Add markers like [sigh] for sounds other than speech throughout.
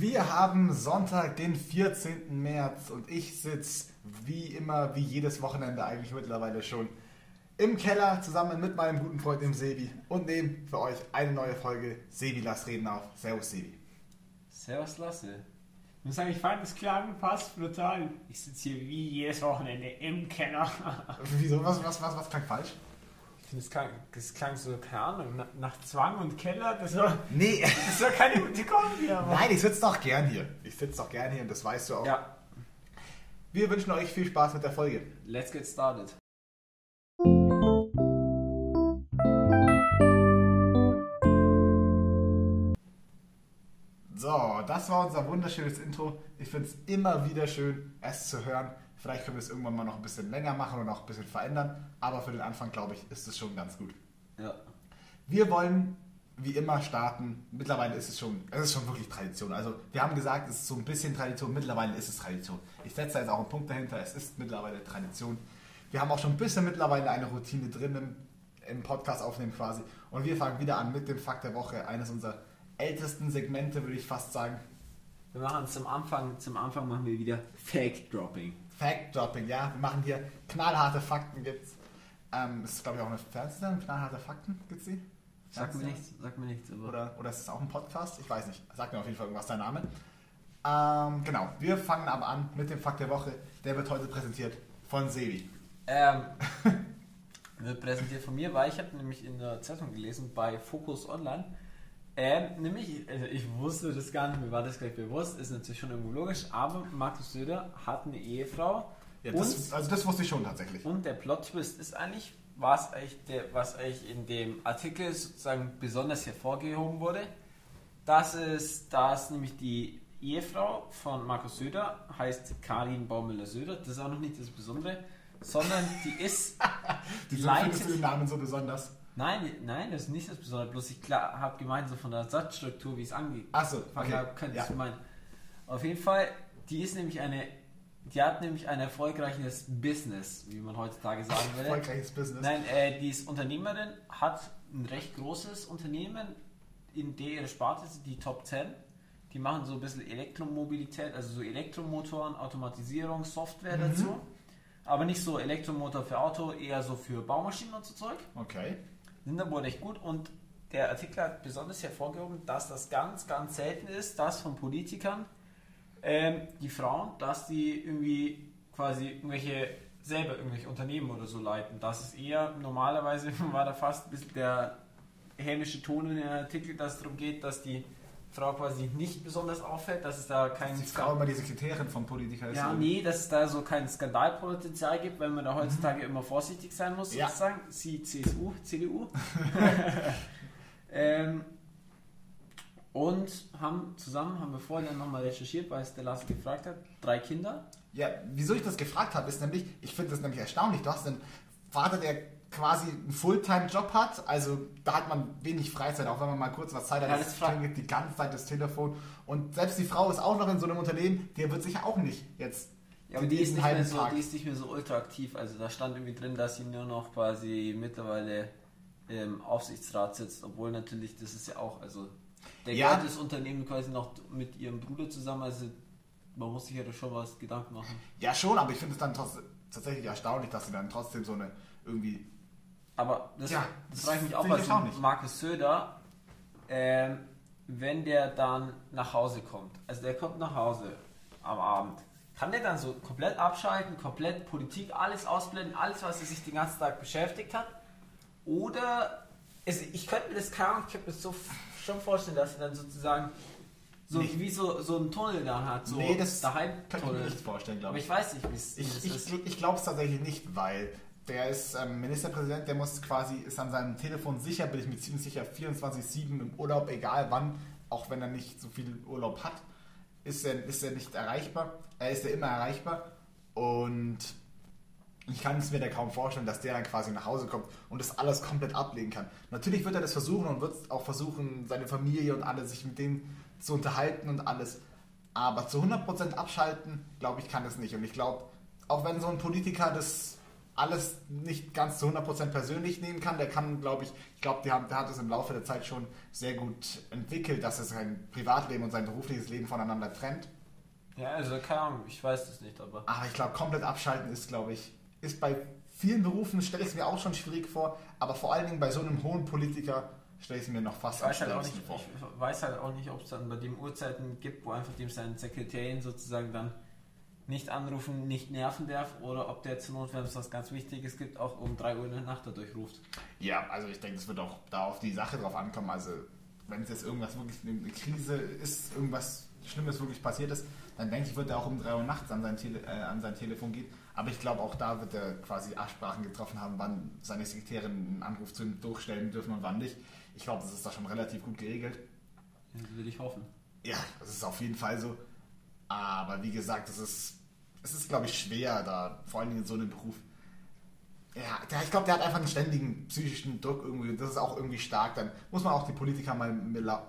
Wir haben Sonntag, den 14. März und ich sitze wie immer, wie jedes Wochenende eigentlich mittlerweile schon im Keller zusammen mit meinem guten Freund dem Sebi und nehme für euch eine neue Folge Sebi Lass Reden auf. Servus Sebi. Servus Lasse. Ich muss sagen, ich fand das klang passt brutal. Ich sitze hier wie jedes Wochenende im Keller. Wieso? Was, was, was, was klang falsch? Ich finde, es klang, das klang so, keine Ahnung, nach, Zwang und Keller. Das war, Nee. das war keine gute Kombi. Nein, ich sitze doch gern hier. Ich sitze doch gern hier und das weißt du auch. Ja, Wir wünschen euch viel Spaß mit der Folge. let's get started. So, das war unser wunderschönes Intro. Ich finde es immer wieder schön, es zu hören. Vielleicht können wir es irgendwann mal noch ein bisschen länger machen und auch ein bisschen verändern. Aber für den Anfang, glaube ich, ist es schon ganz gut. Ja. Wir wollen wie immer starten. Mittlerweile ist es schon, es ist schon wirklich Tradition. Also wir haben gesagt, es ist so ein bisschen Tradition. Mittlerweile ist es Tradition. Ich setze da jetzt auch einen Punkt dahinter. Es ist mittlerweile Tradition. Wir haben auch schon ein bisschen mittlerweile eine Routine drin im, im Podcast aufnehmen quasi. Und wir fangen wieder an mit dem Fakt der Woche. Eines unserer ältesten Segmente, würde ich fast sagen. Wir machen zum Anfang, zum Anfang machen wir wieder Fake Dropping. Fact-Dropping, ja. Wir machen hier knallharte Fakten gibt's. Ähm, es ist, glaube ich, auch eine Fernsehsendung, knallharte Fakten, gibt's die? Sag mir nichts, sag mir nichts. Aber Oder, oder ist es auch ein Podcast? Ich weiß nicht. Sag mir auf jeden Fall irgendwas dein Name. Ähm, genau, wir fangen aber an mit dem Fakt der Woche. Der wird heute präsentiert von Sebi. Ähm, [laughs] wird präsentiert von mir, weil ich habe nämlich in der Zeitung gelesen, bei Focus Online, ähm, nämlich, also ich wusste das gar nicht, mir war das gleich bewusst, ist natürlich schon irgendwo logisch, aber Markus Söder hat eine Ehefrau Ja, und, das, also das wusste ich schon tatsächlich. und der Plot-Twist ist eigentlich, was eigentlich, der, was eigentlich in dem Artikel sozusagen besonders hervorgehoben wurde, dass es, dass nämlich die Ehefrau von Markus Söder heißt Karin Baumüller-Söder, das ist auch noch nicht das Besondere, sondern die ist [laughs] Wieso leitet- den Namen so besonders? Nein, nein, das ist nicht das Besondere. Bloß ich habe gemeint, so von der Satzstruktur, wie es angefangen Achso, okay. habe, könnte Ja. ich meinen. Auf jeden Fall, die ist nämlich eine, die hat nämlich ein erfolgreiches Business, wie man heutzutage sagen würde. Erfolgreiches Business. Nein, äh, die ist Unternehmerin, hat ein recht großes Unternehmen, in der ihre Sparte ist die Top 10. Die machen so ein bisschen Elektromobilität, also so Elektromotoren, Automatisierung, Software Mhm. dazu. Aber nicht so Elektromotor für Auto, eher so für Baumaschinen und so Zeug Okay. Sind da wohl echt gut und der Artikel hat besonders hervorgehoben, dass das ganz, ganz selten ist, dass von Politikern ähm, die Frauen, dass die irgendwie quasi irgendwelche selber irgendwelche Unternehmen oder so leiten. Das ist eher, normalerweise [laughs] war da fast ein bisschen der hämische Ton in dem Artikel, dass es darum geht, dass die Frau quasi nicht besonders auffällt, dass es da keinen Die Frau immer die Sekretärin vom Politiker ist. ja, nee, dass es da so kein Skandalpotenzial gibt, weil man da heutzutage immer vorsichtig sein muss, Ja. sozusagen. Sie CSU, CDU. [laughs] [laughs] ähm, und haben zusammen, haben wir vorhin dann nochmal recherchiert, weil es der Lars gefragt hat, drei Kinder. Ja, wieso ich das gefragt habe, ist nämlich, ich finde das nämlich erstaunlich. Du hast einen Vater, der quasi einen Fulltime-Job hat, also da hat man wenig Freizeit, auch wenn man mal kurz was Zeit hat, Ja, das klingelt die ganze Zeit das Telefon. Und selbst die Frau ist auch noch in so einem Unternehmen, der wird sich auch nicht jetzt Ja, aber die ist, nicht mehr so, Tag- die ist nicht mehr so ultra aktiv. Also da stand irgendwie drin, dass sie nur noch quasi mittlerweile im Aufsichtsrat sitzt, obwohl natürlich, das ist ja auch, also der Ja. gehört das Unternehmen quasi noch mit ihrem Bruder zusammen, also man muss sich ja da schon was Gedanken machen. Ja, schon, aber ich finde es dann trotzdem, tatsächlich erstaunlich, dass sie dann trotzdem so eine irgendwie. Aber das, Ja, das ich mich auch, also erstaunlich. Markus Söder, ähm, wenn der dann nach Hause kommt, also der kommt nach Hause am Abend, kann der dann so komplett abschalten, komplett Politik, alles ausblenden, alles, was er sich den ganzen Tag beschäftigt hat? Oder, also ich könnte mir das, keine Ahnung, ich könnte mir das so schon vorstellen, dass er dann sozusagen so Nee. wie so, so einen Tunnel da hat, so nee, das daheim kann ich mir nicht vorstellen, Aber glaube ich ich. weiß nicht, wie es Ich, ich, ich glaube es tatsächlich nicht, weil der ist ähm, Ministerpräsident, der muss quasi, ist an seinem Telefon sicher, bin ich mir ziemlich sicher, 24-7 im Urlaub, egal wann, auch wenn er nicht so viel Urlaub hat, ist er, ist er nicht erreichbar. Er ist er immer erreichbar und ich kann es mir da kaum vorstellen, dass der dann quasi nach Hause kommt und das alles komplett ablegen kann. Natürlich wird er das versuchen und wird auch versuchen, seine Familie und alle sich mit denen zu unterhalten und alles. Aber zu 100% abschalten, glaube ich, kann es nicht. Und ich glaube, auch wenn so ein Politiker das alles nicht ganz zu 100% persönlich nehmen kann. Der kann, glaube ich, ich glaube, der, der hat es im Laufe der Zeit schon sehr gut entwickelt, dass er sein Privatleben und sein berufliches Leben voneinander trennt. Ja, also keine Ahnung, ich weiß das nicht, aber. Aber ich glaube, komplett abschalten ist, glaube ich, ist bei vielen Berufen, stelle ich es mir auch schon schwierig vor, aber vor allen Dingen bei so einem hohen Politiker stelle ich es mir noch fast ich weiß, halt auch nicht, vor. ich weiß halt auch nicht, ob es dann bei dem Uhrzeiten gibt, wo einfach dem seinen Sekretärin sozusagen dann nicht anrufen, nicht nerven darf oder ob der zur Not, wenn es was ganz Wichtiges gibt, auch um 3 Uhr in der Nacht dadurch ruft. Ja, also ich denke, es wird auch da auf die Sache drauf ankommen. Also wenn es jetzt irgendwas wirklich eine Krise ist, irgendwas Schlimmes wirklich passiert ist, dann denke ich, wird er auch um 3 Uhr nachts an sein, Tele äh, an sein Telefon gehen. Aber ich glaube, auch da wird er quasi Absprachen getroffen haben, wann seine Sekretärin einen Anruf zu ihm durchstellen dürfen und wann nicht. Ich glaube, das ist da schon relativ gut geregelt. Das würde ich hoffen. Ja, das ist auf jeden Fall so. Aber wie gesagt, es ist, es ist glaube ich, schwer, da vor allem in so einem Beruf. Ja, der, ich glaube, der hat einfach einen ständigen psychischen Druck irgendwie. Das ist auch irgendwie stark. Dann muss man auch die Politiker mal,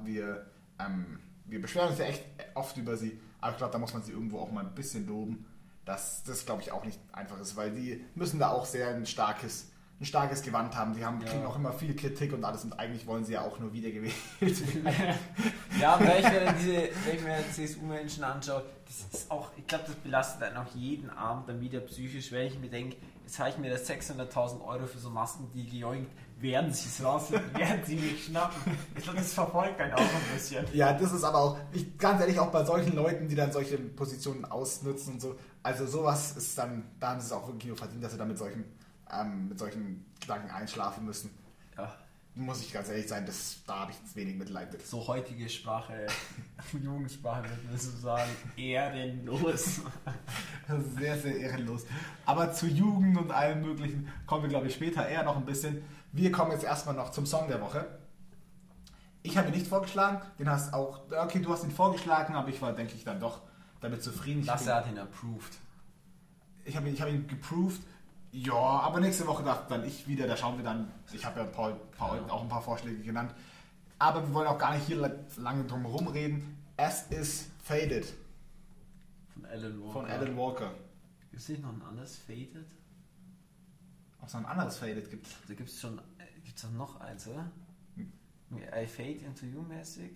wir, ähm, wir beschweren uns ja echt oft über sie aber ich glaube, da muss man sie irgendwo auch mal ein bisschen loben, dass das, glaube ich, auch nicht einfach ist, weil die müssen da auch sehr ein starkes, ein starkes Gewand haben. Die haben, ja. kriegen auch immer viel Kritik und alles und eigentlich wollen sie ja auch nur wiedergewählt [laughs] werden. ja, wenn ich mir diese, wenn ich mir CSU-Menschen anschaue, das ist auch, ich glaube, das belastet einen auch jeden Abend dann wieder psychisch, wenn ich mir denke, jetzt habe ich mir das 600.000 Euro für so Masken, die gejoinkt, werden sie es rausfinden, werden sie mich schnappen. Ich glaube, das verfolgt einen auch ein bisschen. Ja, das ist aber auch, ich, ganz ehrlich, auch bei solchen Leuten, die dann solche Positionen ausnutzen und so, also sowas ist dann, da haben sie es auch wirklich nur verdient, dass sie dann mit solchen, ähm, mit solchen Gedanken einschlafen müssen. Ja. Muss ich ganz ehrlich sein, das, da habe ich wenig Mitleid mit. So heutige Sprache, [laughs] Jugendsprache, würde man so sagen, ehrenlos. sehr, sehr ehrenlos. Aber zu Jugend und allem Möglichen kommen wir, glaube ich, später eher noch ein bisschen. Wir kommen jetzt erstmal noch zum Song der Woche. Ich habe ihn nicht vorgeschlagen, den hast auch, okay, du hast ihn vorgeschlagen, aber ich war, denke ich, dann doch damit zufrieden. Lasse hat ihn approved. Ich habe ihn, ich hab ihn geproved. Ja, aber nächste Woche darf dann ich wieder, da schauen wir dann, ich habe ja Paul, Paul ja. auch ein paar Vorschläge genannt. Aber wir wollen auch gar nicht hier lange drum herum reden. Es ist Faded. Von Alan Walker. Von Alan Walker. Gibt es nicht noch ein anderes Faded? Ob es noch ein anderes Faded gibt. Da gibt es schon, gibt es noch eins, oder? Hm. I Fade Into You mäßig.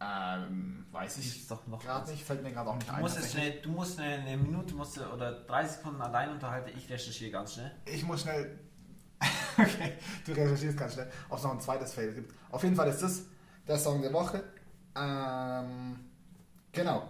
Ähm, weiß ich doch noch gerade nicht, fällt mir gerade auch nicht du ein. Musst schnell, du musst eine, eine Minute musst du, oder drei Sekunden allein unterhalten, ich recherchiere ganz schnell. Ich muss schnell. [laughs] okay, du recherchierst ganz schnell, ob es noch ein zweites Fade gibt. Auf jeden Fall ist das der Song der Woche. Ähm, genau.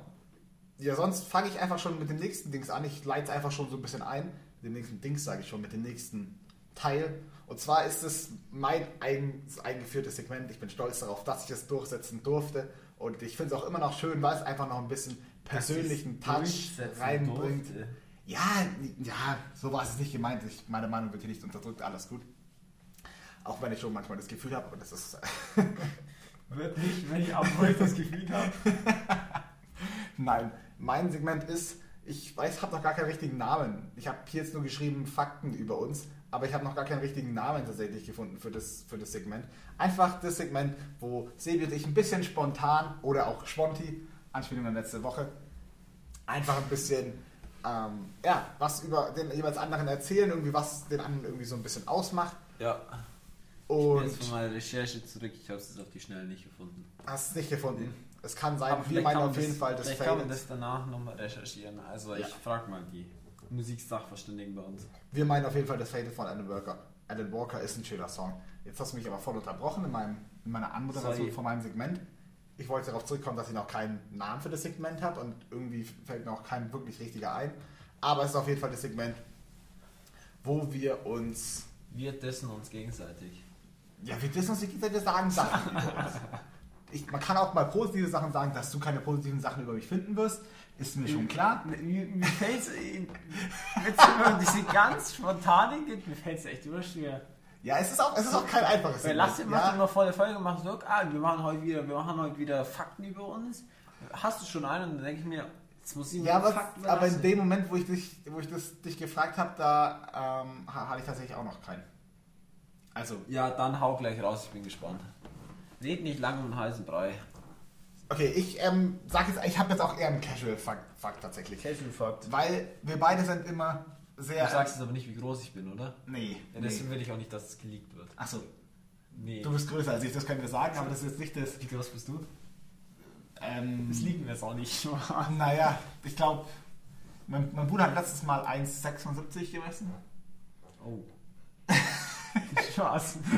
Ja, sonst fange ich einfach schon mit dem nächsten Dings an. Ich leite es einfach schon so ein bisschen ein mit dem nächsten Dings, sage ich schon, mit dem nächsten Teil. Und zwar ist es mein eigens eingeführtes Segment. Ich bin stolz darauf, dass ich es durchsetzen durfte. Und ich finde es auch immer noch schön, weil es einfach noch ein bisschen persönlichen Touch reinbringt. Durfte. Ja, ja, so war es nicht gemeint. Ich, meine Meinung wird hier nicht unterdrückt, alles gut. Auch wenn ich schon manchmal das Gefühl habe, aber das ist. [laughs] wird nicht, wenn ich auch das Gefühl habe. [laughs] Nein, mein Segment ist ich weiß, habe noch gar keinen richtigen Namen. Ich habe hier jetzt nur geschrieben Fakten über uns, aber ich habe noch gar keinen richtigen Namen tatsächlich gefunden für das, für das Segment. Einfach das Segment, wo Sebi und ich ein bisschen spontan oder auch Sponti, Anspielung an letzte Woche, einfach ein bisschen ähm, ja, was über den jeweils anderen erzählen, irgendwie was den anderen irgendwie so ein bisschen ausmacht. Ja. Und ich bin jetzt von meiner Recherche zurück, ich habe es auf die Schnelle nicht gefunden. Hast es nicht gefunden? Es kann sein, wir meinen auf jeden das, Fall das Vielleicht kann man das danach nochmal recherchieren. Also ja. ich frage mal die Musiksachverständigen bei uns. Wir meinen auf jeden Fall das Faded von Alan Walker. Alan Walker ist ein schöner Song. Jetzt hast du mich aber voll unterbrochen in, meinem, in meiner Anmoderation von meinem Segment. Ich wollte darauf zurückkommen, dass ich noch keinen Namen für das Segment habe und irgendwie fällt mir auch kein wirklich richtiger ein. Aber es ist auf jeden Fall das Segment, wo wir uns. Wir dessen uns gegenseitig. Ja, wir dessen uns gegenseitig sagen Sachen [laughs] ich, man kann auch mal positive Sachen sagen, dass du keine positiven Sachen über mich finden wirst, ist mir schon klar. Mir, mir fällt es, wenn diese ganz spontane geht, mir fällt es echt überschwer. Ja, es ist auch, es ist auch kein einfaches Weil Lasse macht ja. immer vor der Folge, macht so, ah, wir machen heute wieder, wir machen heute wieder Fakten über uns. Hast du schon einen? Und dann denke ich mir, jetzt muss ich mir ja, aber, Fakten aber in dem Moment, wo ich dich, wo ich das, dich gefragt habe, da ähm, hatte ich tatsächlich auch noch keinen. Also. Ja, dann hau gleich raus, ich bin gespannt. Red nicht lange um heißen Brei. Okay, ich ähm, sag jetzt, ich habe jetzt auch eher einen Casual Fakt tatsächlich. Casual Fakt. Weil wir beide sind immer sehr. Du sagst es aber nicht, wie groß ich bin, oder? nee. Ja, deswegen nee. will ich auch nicht, dass es geleakt wird. Achso, Nee. du bist größer als ich, das können wir sagen, aber das ist jetzt nicht das. wie groß bist du? Ähm, Das liegen wir jetzt auch nicht. [laughs] Naja, ich glaube, mein, mein Bruder hat letztes Mal 1,76 gemessen. Oh. [laughs] Spaß. [laughs]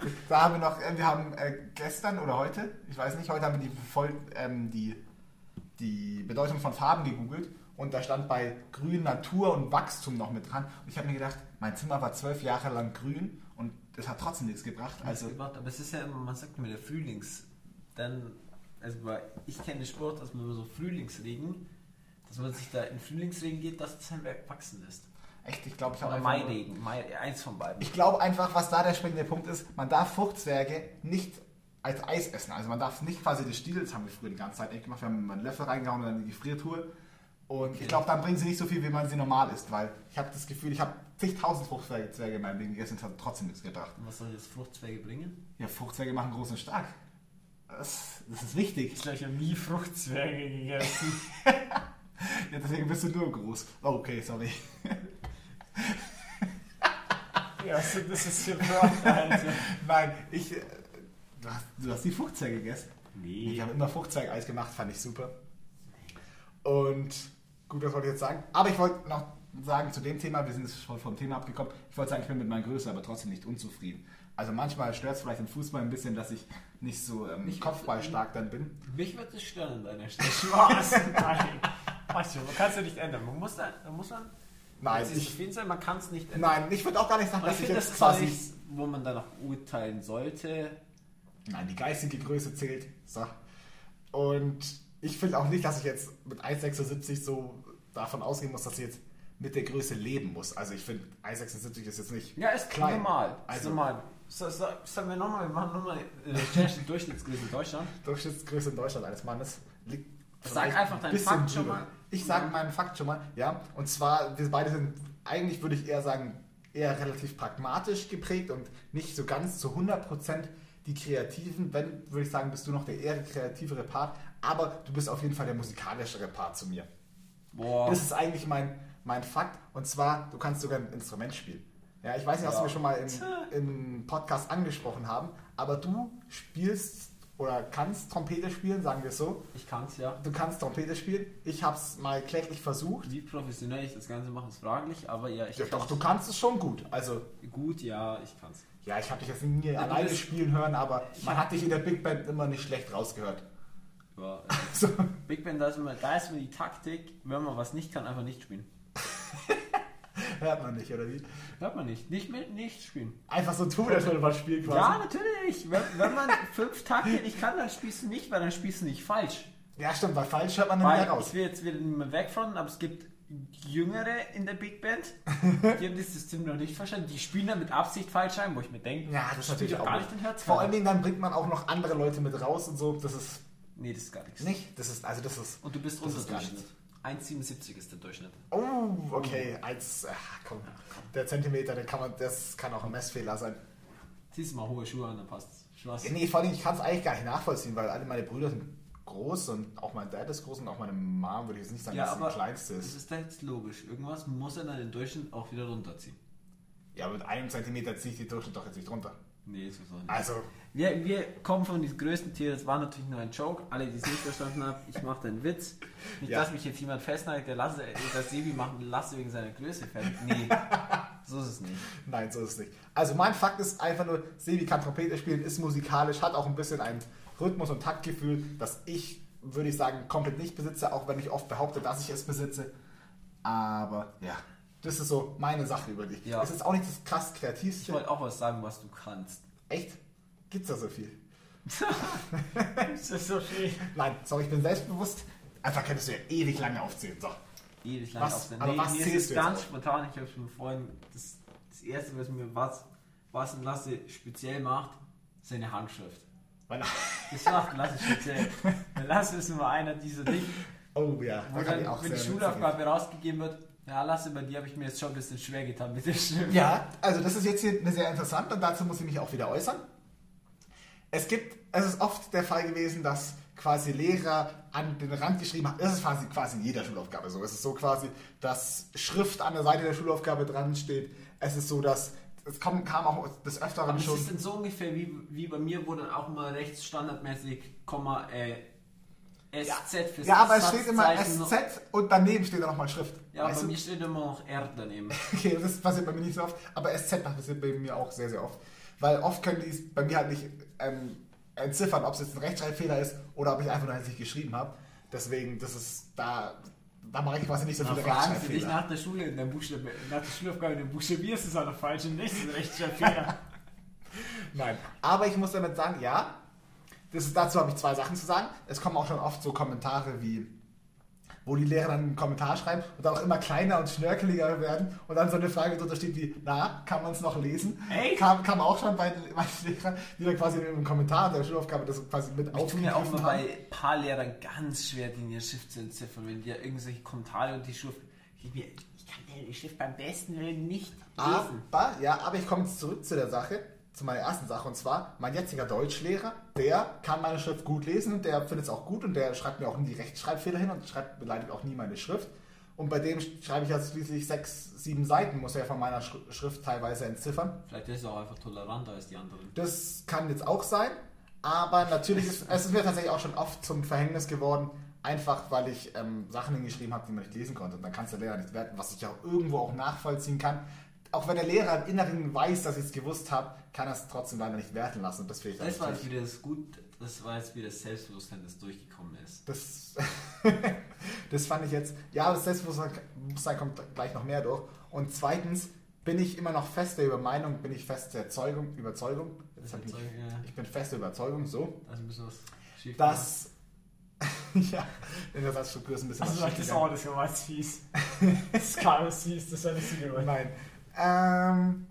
[laughs] Da haben wir noch, äh, wir haben äh, gestern oder heute, ich weiß nicht, heute haben wir die, voll, ähm, die, die Bedeutung von Farben gegoogelt und da stand bei Grün Natur und Wachstum noch mit dran. Und ich habe mir gedacht, mein Zimmer war zwölf Jahre lang grün und es hat trotzdem nichts gebracht. Also, Also, aber es ist ja immer, man sagt immer der Frühlings. Dann, also ich kenne Sport, dass man so Frühlingsregen, dass man sich da in Frühlingsregen geht, dass es halt wachsen lässt. Echt, ich glaube, ich habe Mairegen, Mai, eins von beiden. Ich glaube einfach, was da der springende Punkt ist, man darf Fruchtzwerge nicht als Eis essen. Also man darf nicht quasi das Stiel, das haben wir früher die ganze Zeit echt gemacht, wir haben einen Löffel reingehauen und dann in die Gefriertruhe. Und ich glaube, dann bringen sie nicht so viel, wie man sie normal isst, weil ich habe das Gefühl, ich habe zigtausend Fruchtzwerge Zwerge in meinem Leben gegessen und hat trotzdem nichts gebracht. Und was soll jetzt Fruchtzwerge bringen? Ja, Fruchtzwerge machen groß und stark. Das, das ist wichtig. Ich habe nie Fruchtzwerge gegessen. [laughs] Ja, deswegen bist du nur groß. Oh, okay, sorry. [laughs] ja, so, das ist hier Front, Alter. Nein, ich. äh, Du hast, du hast die Fruchtzwerge gegessen. Nee. Wir haben immer Fruchtzwergeis gemacht, fand ich super. Und gut, das wollte ich jetzt sagen. Aber ich wollte noch sagen zu dem Thema, wir sind jetzt schon vom Thema abgekommen. Ich wollte sagen, ich bin mit meiner Größe aber trotzdem nicht unzufrieden. Also manchmal stört es vielleicht im Fußball ein bisschen, dass ich nicht so ähm, Nicht- kopfballstark dann bin. Mich wird es stören an deiner [laughs] Stelle. Spaß. Nein. Weißt du, man kann es ja nicht ändern. Man muss dann, man muss dann Nein, ist ich, sein, man kann es nicht ändern. nein, ich würde auch gar nicht sagen, ich dass ich finde, jetzt das ist quasi... nichts, wo man dann auch urteilen sollte. Nein, die geistige Größe zählt. So. Und ich finde auch nicht, dass ich jetzt mit 1,76 so davon ausgehen muss, dass ich jetzt mit der Größe leben muss. Also ich finde, 1,76 ist jetzt nicht Ja, ist klein. normal. Ist Also normal. So, so, sagen wir nochmal, wir machen nochmal äh, die Durchschnittsgröße in Deutschland. Durchschnittsgröße in Deutschland eines Mannes liegt Sag einfach ein deinen Fakt schon mal. Ich sage meinen Fakt schon mal, ja. Und zwar, wir beide sind, eigentlich würde ich eher sagen, eher relativ pragmatisch geprägt und nicht so ganz zu 100% die Kreativen. Wenn, würde ich sagen, bist du noch der eher kreativere Part. Aber du bist auf jeden Fall der musikalischere Part zu mir. Boah. Das ist eigentlich mein, mein Fakt. Und zwar, du kannst sogar ein Instrument spielen. Ja, ich weiß nicht, was Ja. wir schon mal im, im Podcast angesprochen haben, aber du spielst oder kannst Trompete spielen, sagen wir es so. Ich kann es ja. Du kannst Trompete spielen. Ich habe es mal kläglich versucht. Wie professionell ich das Ganze mache, ist fraglich, aber ja, ich Ja, doch, du kannst es schon gut. Also, Gut, ja, ich kann's. ja, ich habe dich jetzt nie du alleine spielen hören, aber man hat dich in der Big Band immer nicht schlecht rausgehört. Ja, äh, [laughs] So. Big Band, da ist, immer, da ist immer die Taktik, wenn man was nicht kann, einfach nicht spielen. [laughs] [laughs] Hört man nicht, oder wie? Hört man nicht. Nicht mit, nicht spielen. Einfach so tun, als würde man spielen quasi. Ja, natürlich. Wenn, wenn man [laughs] fünf Takte nicht kann, dann spielst du nicht, weil dann spielst du nicht falsch. Ja, stimmt, bei falsch hört man dann Weil wieder raus. ich will jetzt wieder wegfronten, aber es gibt Jüngere in der Big Band, [laughs] die haben das System noch nicht verstanden. Die spielen dann mit Absicht falsch ein, wo ich mir denke, Ja, das ist natürlich auch gar nicht. den Herz. Vor allen Dingen dann bringt man auch noch andere Leute mit raus und so. Das ist Nee, das ist gar nichts. nicht. Das ist, also das ist. Und du bist Das unter ist gar Durchschnitt. 1,77 ist der Durchschnitt. Oh, okay. Als, ach, komm. Der Zentimeter, der kann man, das kann auch ein Messfehler sein. Ziehst du mal hohe Schuhe an, dann passt Spaß. Ja, nee, vor allem, ich kann es eigentlich gar nicht nachvollziehen, weil alle meine Brüder sind groß und auch mein Dad ist groß und auch meine Mom würde ich jetzt nicht sagen, Ja, dass sie aber die kleinste das ist. ist jetzt logisch. Irgendwas muss er dann den Durchschnitt auch wieder runterziehen. Ja, mit einem Zentimeter ziehe ich die Durchschnitt doch jetzt nicht runter. Nee, ist auch nicht. Also, Wir, wir kommen von diesem größten Tier, das war natürlich nur ein Joke. Alle, die es nicht verstanden haben, ich mache einen Witz. Nicht, Ja. dass mich jetzt jemand festnagelt, der lasse, das Sebi machen lasse wegen seiner Größe fertig. Nee, [laughs] so ist es nicht. nein, so ist es nicht. Also, mein Fakt ist einfach nur, Sebi kann Trompete spielen, ist musikalisch, hat auch ein bisschen ein Rhythmus- und Taktgefühl, das ich, würde ich sagen, komplett nicht besitze, auch wenn ich oft behaupte, dass ich es besitze. Aber, ja. Das ist so meine Sache über dich. Ja. Es ist auch nicht das krass Ich kreativste. wollte auch was sagen, was du kannst. Echt? Gibt's da so viel? [laughs] Das ist so viel. Nein, sorry, ich bin selbstbewusst. Einfach könntest du ja ewig lange aufzählen. So. Ewig lang Was- aber Nee, was mir ist zählst es du ganz spontan. Ich habe schon vorhin das, das erste, was mir was, was ein Lasse speziell macht, seine Handschrift. Das macht Lasse speziell. [laughs] Lasse ist immer einer dieser Dinge, Oh ja, wo da kann dann, ich auch wenn die Schulaufgabe rausgegeben wird, ja Lasse, bei dir habe ich mir jetzt schon ein bisschen schwer getan mit der Stimme. Ja, also das ist jetzt hier eine sehr interessant und dazu muss ich mich auch wieder äußern. Es gibt, es ist oft der Fall gewesen, dass quasi Lehrer an den Rand geschrieben haben. Das ist quasi, quasi in jeder Schulaufgabe so. Es ist so quasi, dass Schrift an der Seite der Schulaufgabe dran steht. Es ist so, dass es kam, kam auch des Öfteren Aber das schon. ist dann so ungefähr wie, wie bei mir, wo dann auch mal rechts standardmäßig Komma äh, SZ fürs Ja, aber es steht immer SZ und daneben steht dann nochmal Schrift. Ja, Weißt bei du? mir steht immer noch R daneben. [laughs] Okay, das passiert bei mir nicht so oft, aber SZ passiert bei mir auch sehr, sehr oft. Weil oft können die es bei mir halt nicht ähm, entziffern, ob es jetzt ein Rechtschreibfehler ist oder ob ich einfach nur halt nicht geschrieben habe. Deswegen, das ist da, da mache ich quasi nicht so viele fragen sie dich Rechtschreibfehler. nach der Schule, in der Buchstabe, nach der Schulaufgabe, du buchstabierst es auch noch falsch und ist ein Rechtschreibfehler. [laughs] Nein, aber ich muss damit sagen, ja, das ist, dazu habe ich zwei Sachen zu sagen. Es kommen auch schon oft so Kommentare wie, wo die Lehrer dann einen Kommentar schreiben und dann auch immer kleiner und schnörkeliger werden und dann so eine Frage drunter steht wie, na, kann man es noch lesen? Echt? Kam, kam auch schon bei, [laughs] bei den Lehrern, die dann quasi im Kommentar der Schulaufgabe das quasi mit Ich tue mir auch aufgegriffen bei ein paar Lehrern ganz schwer, die in ihre Schrift zu entziffern, wenn die ja irgendwelche Kommentare und die Schrift. Ich, ich kann die Schrift beim besten Willen nicht lesen. Aber, ja, aber ich komme jetzt zurück zu der Sache, zu meiner ersten Sache. Und zwar, mein jetziger Deutschlehrer, der kann meine Schrift gut lesen und der findet es auch gut und der schreibt mir auch nie Rechtschreibfehler hin und schreibt, beleidigt auch nie meine Schrift. Und bei dem schreibe ich jetzt schließlich sechs, sieben Seiten, muss er von meiner Schri- Schrift teilweise entziffern. Vielleicht ist er auch einfach toleranter als die anderen. Das kann jetzt auch sein, aber natürlich ist es ist mir tatsächlich auch schon oft zum Verhängnis geworden, einfach weil ich ähm, Sachen hingeschrieben habe, die man nicht lesen konnte. Und dann kannst der Lehrer nicht werten, was ich auch irgendwo auch nachvollziehen kann. Auch wenn der Lehrer im Inneren weiß, dass ich es gewusst habe, kann er es trotzdem leider nicht werten lassen. Und das finde ich Das war jetzt wieder das gut, das war jetzt wieder das Selbstbewusstsein, das durchgekommen ist. das, [laughs] das fand ich jetzt, ja, das Selbstbewusstsein kommt gleich noch mehr durch. Und zweitens bin ich immer noch fest der Übermeinung, bin ich fest der Zeugung, Überzeugung, jetzt ich, nicht, Überzeugung, ja. ich bin fest der Überzeugung, so, Also ein bisschen was schief dass. [laughs] ja, in der Satzstruktur ist ein bisschen Also was das schief [laughs] ist auch das ganz fies. Das ist ganz fies, das war nicht so gemeint. Nein. Ähm,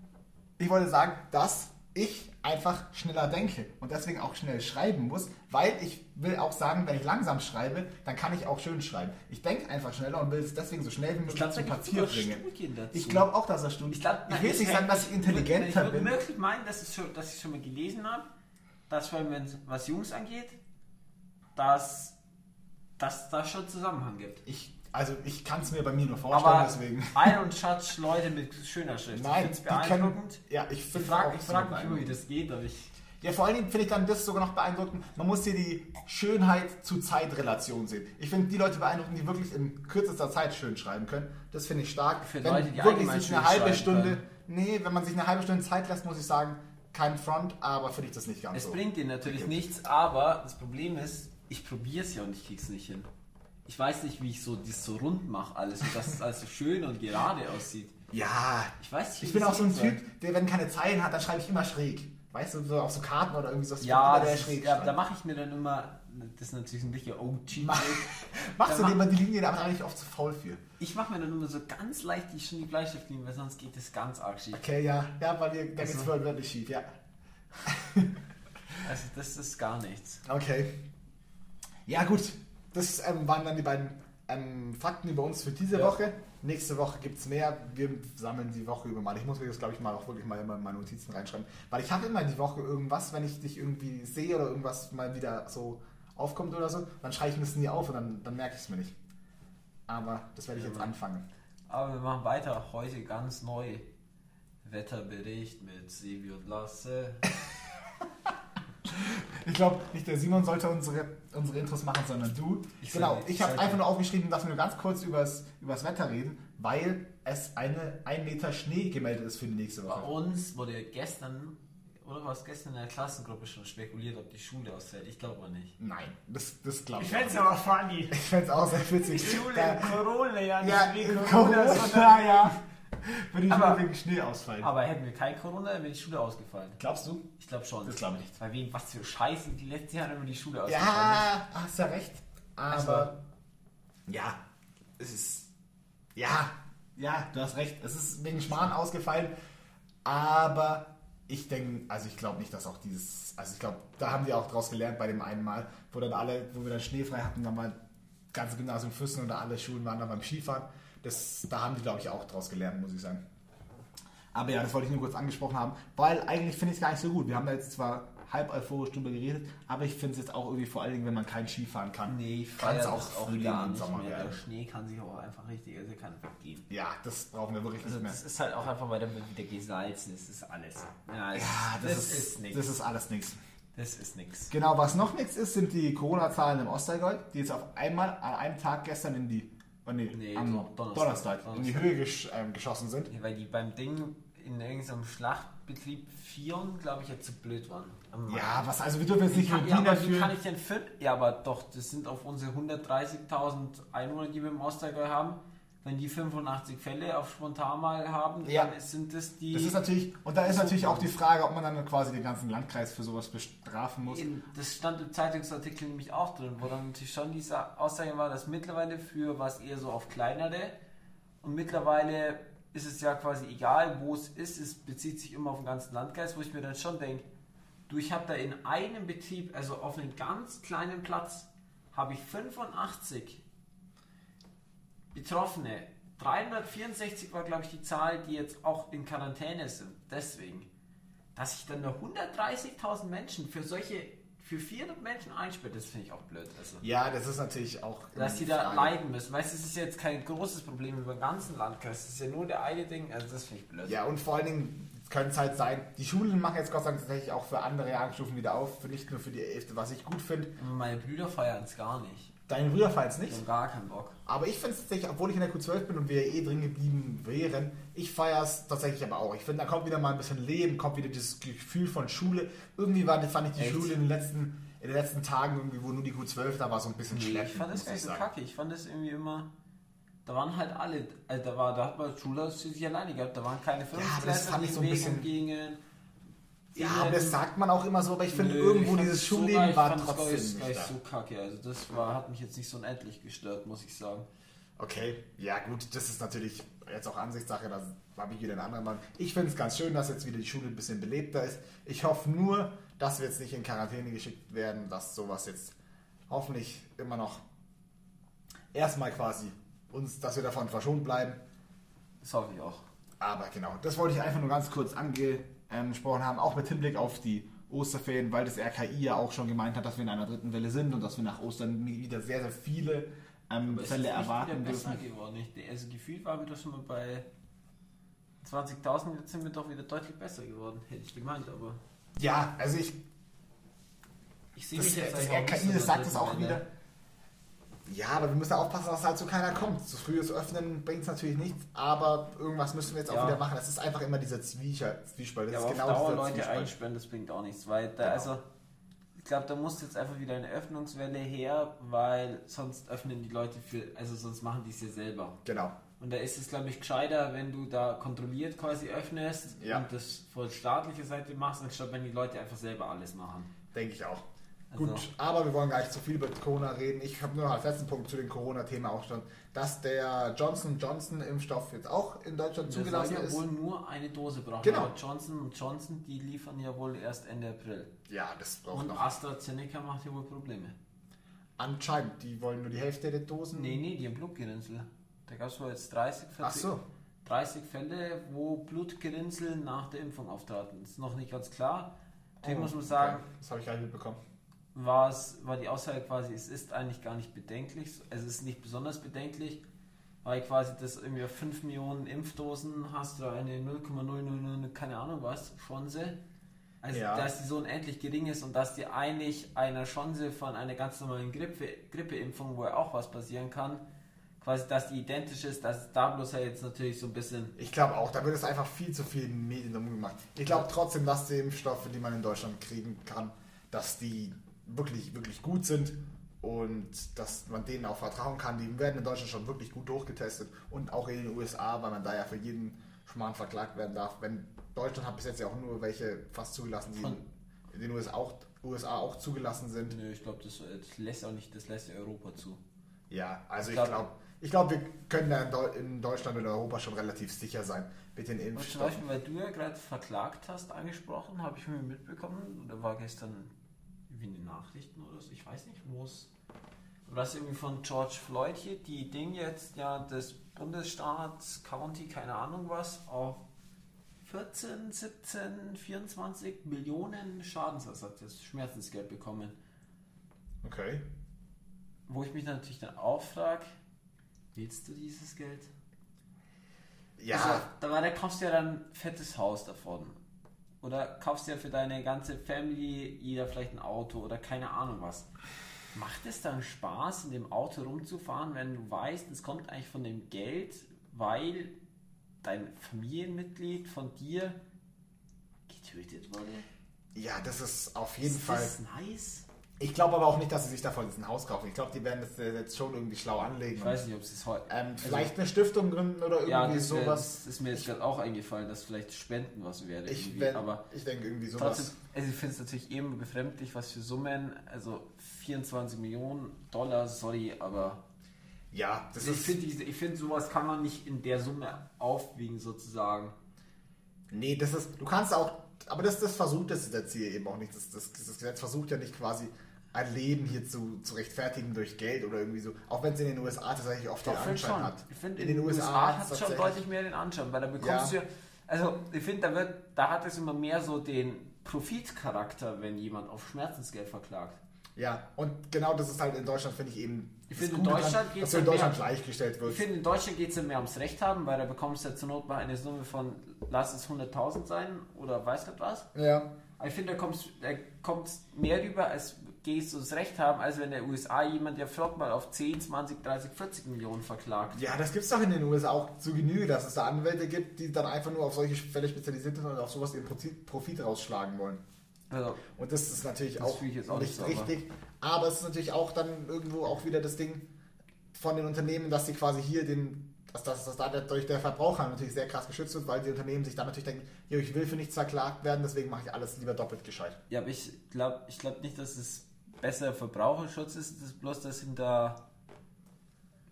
ich wollte sagen, dass ich einfach schneller denke und deswegen auch schnell schreiben muss, weil ich will auch sagen, wenn ich langsam schreibe, dann kann ich auch schön schreiben. Ich denke einfach schneller und will es deswegen so schnell wie möglich glaub, gibt's Papier bringen. Ich glaube auch, dass er Studien. Ich, glaub, ich will nicht sagen, dass ich intelligenter Ich würde bin. wirklich meinen, dass, es schon, dass ich schon mal gelesen habe, dass wenn was Jungs angeht, dass dass da schon Zusammenhang gibt. Ich, also ich kann es mir bei mir nur vorstellen, Aber deswegen. I don't judge Leute mit schöner Schrift. Nein, ich die finde es können. beeindruckend. Ja, ich Ich finde frage frag mich immer, wie das geht, aber ich. Ja, vor allen Dingen finde ich dann das sogar noch beeindruckend. Man muss hier die Schönheit zu Zeitrelation sehen. Ich finde die Leute beeindruckend, die wirklich in kürzester Zeit schön schreiben können. Das finde ich stark. Für wenn Leute, die wirklich sich eine halbe Stunde, können. nee, wenn man sich eine halbe Stunde Zeit lässt, muss ich sagen, kein Front, aber finde ich das nicht ganz Es so. bringt dir natürlich nichts, aber das Problem ist, ich probiere es ja und ich krieg's nicht hin. Ich weiß nicht, wie ich so das so rund mache alles und dass es alles so schön und gerade aussieht. Ja, Ich weiß nicht, ich bin auch so ein. Typ, der wenn keine Zeilen hat, dann schreibe ich immer schräg. Weißt du, so auf so Karten oder irgendwie so. dass ich Ja, das ist, schräg ja da mache ich mir dann immer, das ist natürlich ein bisschen OG. Mach- [laughs] Machst du dir immer die Linie, da bin ich oft zu faul für. Ich mache mir dann immer so ganz leicht die, schon die Bleistiftlinien, weil sonst geht das ganz arg schief. Okay, ja, ja, weil wir, da Also- geht's wohl wirklich schief, ja. Also das ist gar nichts. Okay. Ja, gut. Das ähm, waren dann die beiden ähm, Fakten über uns für diese Ja. Woche. Nächste Woche gibt es mehr. Wir sammeln die Woche über mal. Ich muss mir das, glaube ich, mal auch wirklich mal in meine Notizen reinschreiben. Weil ich habe immer die Woche irgendwas, wenn ich dich irgendwie sehe oder irgendwas mal wieder so aufkommt oder so, dann schreibe ich mir das nie auf und dann, dann merke ich es mir nicht. Aber das werde ich jetzt anfangen. Aber wir machen weiter. Heute ganz neu. Wetterbericht mit Sebi und Lasse. [laughs] Ich glaube, nicht der Simon sollte unsere, unsere Intros machen, sondern du. Ich genau, ich ich habe einfach nur aufgeschrieben, dass wir nur ganz kurz übers, übers Wetter reden, weil es eine 1 Meter Schnee gemeldet ist für die nächste Bei Woche. uns wurde gestern, oder war es gestern in der Klassengruppe schon spekuliert, ob die Schule ausfällt. Ich glaube aber nicht. Nein, das, das glaube Ich ich fände es aber funny. nicht. Ich fände es auch sehr witzig. Die Schule Da- Corona, ja, nicht ja, wegen Corona, Corona, ja. [laughs] Würde ich Aber- wegen Schnee ausfallen. Aber hätten wir kein Corona, wäre die Schule ausgefallen. Glaubst du? Ich glaube schon. Das glaube ich nicht. Bei wem, was für Scheiße, die letzten Jahre immer die Schule ausgefallen Ja, hast ja recht. Aber Also- ja, es ist. Ja, ja, du hast recht. Es ist wegen Schmarrn ausgefallen. Aber ich denke, also ich glaube nicht, dass auch dieses. Also ich glaube, da haben wir auch draus gelernt bei dem einen Mal, wo dann alle, wo wir dann schneefrei hatten, dann mal ganze Gymnasium Füssen und alle Schulen waren dann beim Skifahren. Das, da haben die, glaube ich, auch draus gelernt, muss ich sagen. Aber ja, das wollte ich nur kurz angesprochen haben, weil eigentlich finde ich es gar nicht so gut. Wir haben da jetzt zwar halb euphorisch drüber geredet, aber ich finde es jetzt auch irgendwie vor allen Dingen, wenn man kein Skifahren kann, Nee, ich kann es auch auch Frühling und Sommer mehr. Der Schnee kann sich auch einfach richtig, also kann vergehen. Ja, das brauchen wir wirklich Also nicht mehr. das ist halt auch einfach, weil dann wird wieder gesalzen das ist alles. Ja, das, Ja, das, das ist, ist nichts. das ist alles nichts. Das ist nichts. Genau, was noch nichts ist, sind die Corona-Zahlen im Ostallgäu, die jetzt auf einmal an einem Tag gestern in die, oh nee, Nee, am Don- Donnerstag, Donnerstag. in die Höhe gesch ähm, geschossen sind. Ja, weil die beim Ding in irgendeinem Schlachtbetrieb vieren, glaube ich, jetzt zu blöd waren. Ja, was, also wir dürfen jetzt nicht Kann, ja, aber wie kann ich denn für, Ja, aber doch, das sind auf unsere 130.000 Einwohner, die wir im Ostallgäu haben. Wenn die 85 Fälle auf spontan mal haben, Ja. dann sind das die. Das ist natürlich, und da ist natürlich auch die Frage, ob man dann quasi den ganzen Landkreis für sowas bestrafen muss. Das stand im Zeitungsartikel nämlich auch drin, wo dann natürlich schon diese Aussage war, dass mittlerweile für was eher so auf kleinere und mittlerweile ist es ja quasi egal, wo es ist, es bezieht sich immer auf den ganzen Landkreis, wo ich mir dann schon denke, du, ich habe da in einem Betrieb, also auf einem ganz kleinen Platz, habe ich 85 Betroffene. 364 war, glaube ich, die Zahl, die jetzt auch in Quarantäne sind. Deswegen dass ich dann nur 130.000 Menschen für solche, für 400 Menschen einsperre, das finde ich auch blöd. Also, Ja, das ist natürlich auch. dass die da leiden müssen. Weißt du, es ist jetzt kein großes Problem über den ganzen Landkreis. Es ist ja nur der eine Ding, also das finde ich blöd. Ja, und vor allen Dingen könnte es halt sein, die Schulen machen jetzt Gott sei Dank tatsächlich auch für andere Jahrgangsstufen wieder auf, für nicht nur für die 11., was ich gut finde. Meine Brüder feiern es gar nicht. Fallen es Die nicht. haben gar keinen Bock. Aber ich finde es tatsächlich, obwohl ich in der Q12 bin und wir eh drin geblieben wären, ich feiere es tatsächlich aber auch. Ich finde, da kommt wieder mal ein bisschen Leben, kommt wieder dieses Gefühl von Schule. Irgendwie war, fand ich die Echt? Schule in den letzten, in den letzten Tagen, irgendwie, wo nur die Q12 da war, so ein bisschen Nee, schleppend. ich fand das muss gar nicht so kacke. Ich fand das irgendwie immer. Da waren halt alle, also da war, da hat man Schule sich alleine gehabt. Da waren keine aber das Fünftklässler, fand ich so ein Weg bisschen- umgingen. Ja, aber das sagt man auch immer so, aber ich finde irgendwo ich dieses es so Schulleben geil, war gar trotzdem nicht, gar nicht nicht da. so kacke. Also das war, hat mich jetzt nicht so unendlich gestört, muss ich sagen. Okay, ja gut, das ist natürlich jetzt auch Ansichtssache, da ich wieder eine andere Meinung. Ich finde es ganz schön, dass jetzt wieder die Schule ein bisschen belebter ist. Ich hoffe nur, dass wir jetzt nicht in Quarantäne geschickt werden, dass sowas jetzt hoffentlich immer noch erstmal quasi uns, dass wir davon verschont bleiben. Das hoffe ich auch. Aber genau, das wollte ich einfach nur ganz kurz angesprochen haben, auch mit Hinblick auf die Osterferien, weil das RKI ja auch schon gemeint hat, dass wir in einer dritten Welle sind und dass wir nach Ostern wieder sehr, sehr viele ähm, Fälle erwarten dürfen. geworden. Also gefühlt waren wir doch schon mal bei 20.000, jetzt sind wir doch wieder deutlich besser geworden, hätte ich gemeint, aber Ja, also ich ich sehe Das, mich jetzt das RKI das sagt es auch wieder. Ja, aber wir müssen aufpassen, dass halt so keiner kommt. Zu frühes Öffnen bringt es natürlich nichts, aber irgendwas müssen wir jetzt auch Ja. wieder machen. Das ist einfach immer dieser Zwiescher, Zwiespalt. Das Ja, ist genau auf Dauer Leute Zwiespalt. einsperren, das bringt auch nichts, weil da, Genau. also ich glaube, da muss jetzt einfach wieder eine Öffnungswelle her, weil sonst öffnen die Leute für, also sonst machen die es ja selber. Genau. Und da ist es, glaube ich, gescheiter, wenn du da kontrolliert quasi öffnest Ja. und das von staatlicher Seite machst, anstatt wenn die Leute einfach selber alles machen. Denke ich auch. Also- Gut, aber wir wollen gar nicht zu viel über Corona reden. Ich habe nur als letzten Punkt zu dem Corona-Thema auch schon, dass der Johnson Johnson Impfstoff jetzt auch in Deutschland Der zugelassen soll ja ist. wohl nur eine Dose brauchen. Genau. Aber Johnson Johnson, die liefern ja wohl erst Ende April. Ja, das braucht Und noch. AstraZeneca macht ja wohl Probleme. Anscheinend, die wollen nur die Hälfte der Dosen. Nee, nee, die haben Blutgerinnsel. Da gab es wohl jetzt 30, 40, Ach so. 30 Fälle, wo Blutgerinnsel nach der Impfung auftraten. Das ist noch nicht ganz klar. Oh, muss man sagen, okay. Das habe ich gar nicht mitbekommen. War, es, war die Aussage quasi, es ist eigentlich gar nicht bedenklich, es ist nicht besonders bedenklich, weil quasi das irgendwie auf 5 Millionen Impfdosen hast du eine 0,000, keine Ahnung was, Chance. Also Ja. dass die so unendlich gering ist und dass die eigentlich einer Chance von einer ganz normalen Grippe, Grippeimpfung, wo ja auch was passieren kann, quasi dass die identisch ist, dass da bloß ja jetzt natürlich so ein bisschen Ich glaube auch, da wird es einfach viel zu viel in den Medien drum gemacht. Ich glaube trotzdem, dass die Impfstoffe, die man in Deutschland kriegen kann, dass die wirklich, wirklich gut sind und dass man denen auch vertrauen kann. Die werden in Deutschland schon wirklich gut durchgetestet und auch in den USA, weil man da ja für jeden Schmarrn verklagt werden darf. Wenn Deutschland hat bis jetzt ja auch nur welche fast zugelassen, die Von- in den USA auch, USA auch zugelassen sind. Nö, ich glaube, das, das lässt auch nicht, das lässt ja Europa zu. Ja, also Ich ich glaub- glaube, ich glaub, wir können da in, Deu in Deutschland und Europa schon relativ sicher sein mit den Und zum Impfstoffen. Beispiel, weil du ja gerade verklagt hast, angesprochen, habe ich mir mitbekommen, da war gestern wie in den Nachrichten oder so, ich weiß nicht, wo es. Was irgendwie von George Floyd hier, die Ding jetzt ja des Bundesstaats, County, keine Ahnung was, auf 14, 17, 24 Millionen Schadensersatz, das Schmerzensgeld bekommen. Okay. Wo ich mich natürlich dann auch frage, willst du dieses Geld? Ja, Also, da war, da kaufst du ja dann ein fettes Haus davon. Oder kaufst ja für deine ganze Family jeder vielleicht ein Auto oder keine Ahnung was. Macht es dann Spaß, in dem Auto rumzufahren, wenn du weißt, es kommt eigentlich von dem Geld, weil dein Familienmitglied von dir getötet wurde? ja, das ist auf jeden ist Fall. das nice? Ich glaube aber auch nicht, dass sie sich davon jetzt ein Haus kaufen. Ich glaube, die werden das äh, jetzt schon irgendwie schlau anlegen. Ich weiß nicht, ob es ist heute. ähm, vielleicht eine Stiftung gründen oder irgendwie ja, das, sowas. das ist mir jetzt gerade auch eingefallen, dass vielleicht Spenden was wäre. Ich, irgendwie, wenn, aber ich denke irgendwie sowas. Trotzdem, also ich finde es natürlich eben befremdlich, was für Summen, also 24 Millionen Dollar, sorry, aber ja, das also ich ist. finde, ich finde, sowas kann man nicht in der Summe aufwiegen, sozusagen. Nee, das ist. Du kannst auch. Aber das, das versucht das Gesetz hier eben auch nicht. Das, das, das Gesetz versucht ja nicht quasi ein Leben hier zu, zu rechtfertigen durch Geld oder irgendwie so. Auch wenn es in den USA tatsächlich oft den Ich finde Anschein schon. hat. Ich finde, in den USA, hat es schon deutlich mehr den Anschein, weil da bekommst Ja. du ja, also ich finde, da wird, da hat es immer mehr so den Profitcharakter, wenn jemand auf Schmerzensgeld verklagt. Ja, und genau das ist halt in Deutschland, finde ich eben. Ich finde, in Deutschland du in ja Deutschland mehr- gleichgestellt Ich wirst. finde, in Deutschland geht es ja mehr ums Recht haben, weil da bekommst du ja zur Not mal eine Summe von, lass es 100.000 sein oder weiß nicht was. Ja. Aber ich finde, da kommt kommt's mehr rüber, als gehst du das Recht haben, als wenn in der USA jemand ja flott mal auf 10, 20, 30, 40 Millionen verklagt. Ja, das gibt's doch in den USA auch zu Genüge, dass es da Anwälte gibt, die dann einfach nur auf solche Fälle spezialisiert sind und auf sowas ihren Profit, rausschlagen wollen. Also, Und das ist natürlich Das auch auch nicht aber- richtig. Aber es ist natürlich auch dann irgendwo auch wieder das Ding von den Unternehmen, dass sie quasi hier den, dass, dass, dass da durch der Verbraucher natürlich sehr krass geschützt wird, weil die Unternehmen sich dann natürlich denken, ich will für nichts verklagt werden, deswegen mache ich alles lieber doppelt gescheit. ja, aber ich glaube ich glaub nicht, dass es besser Verbraucherschutz ist, das bloß, dass hinter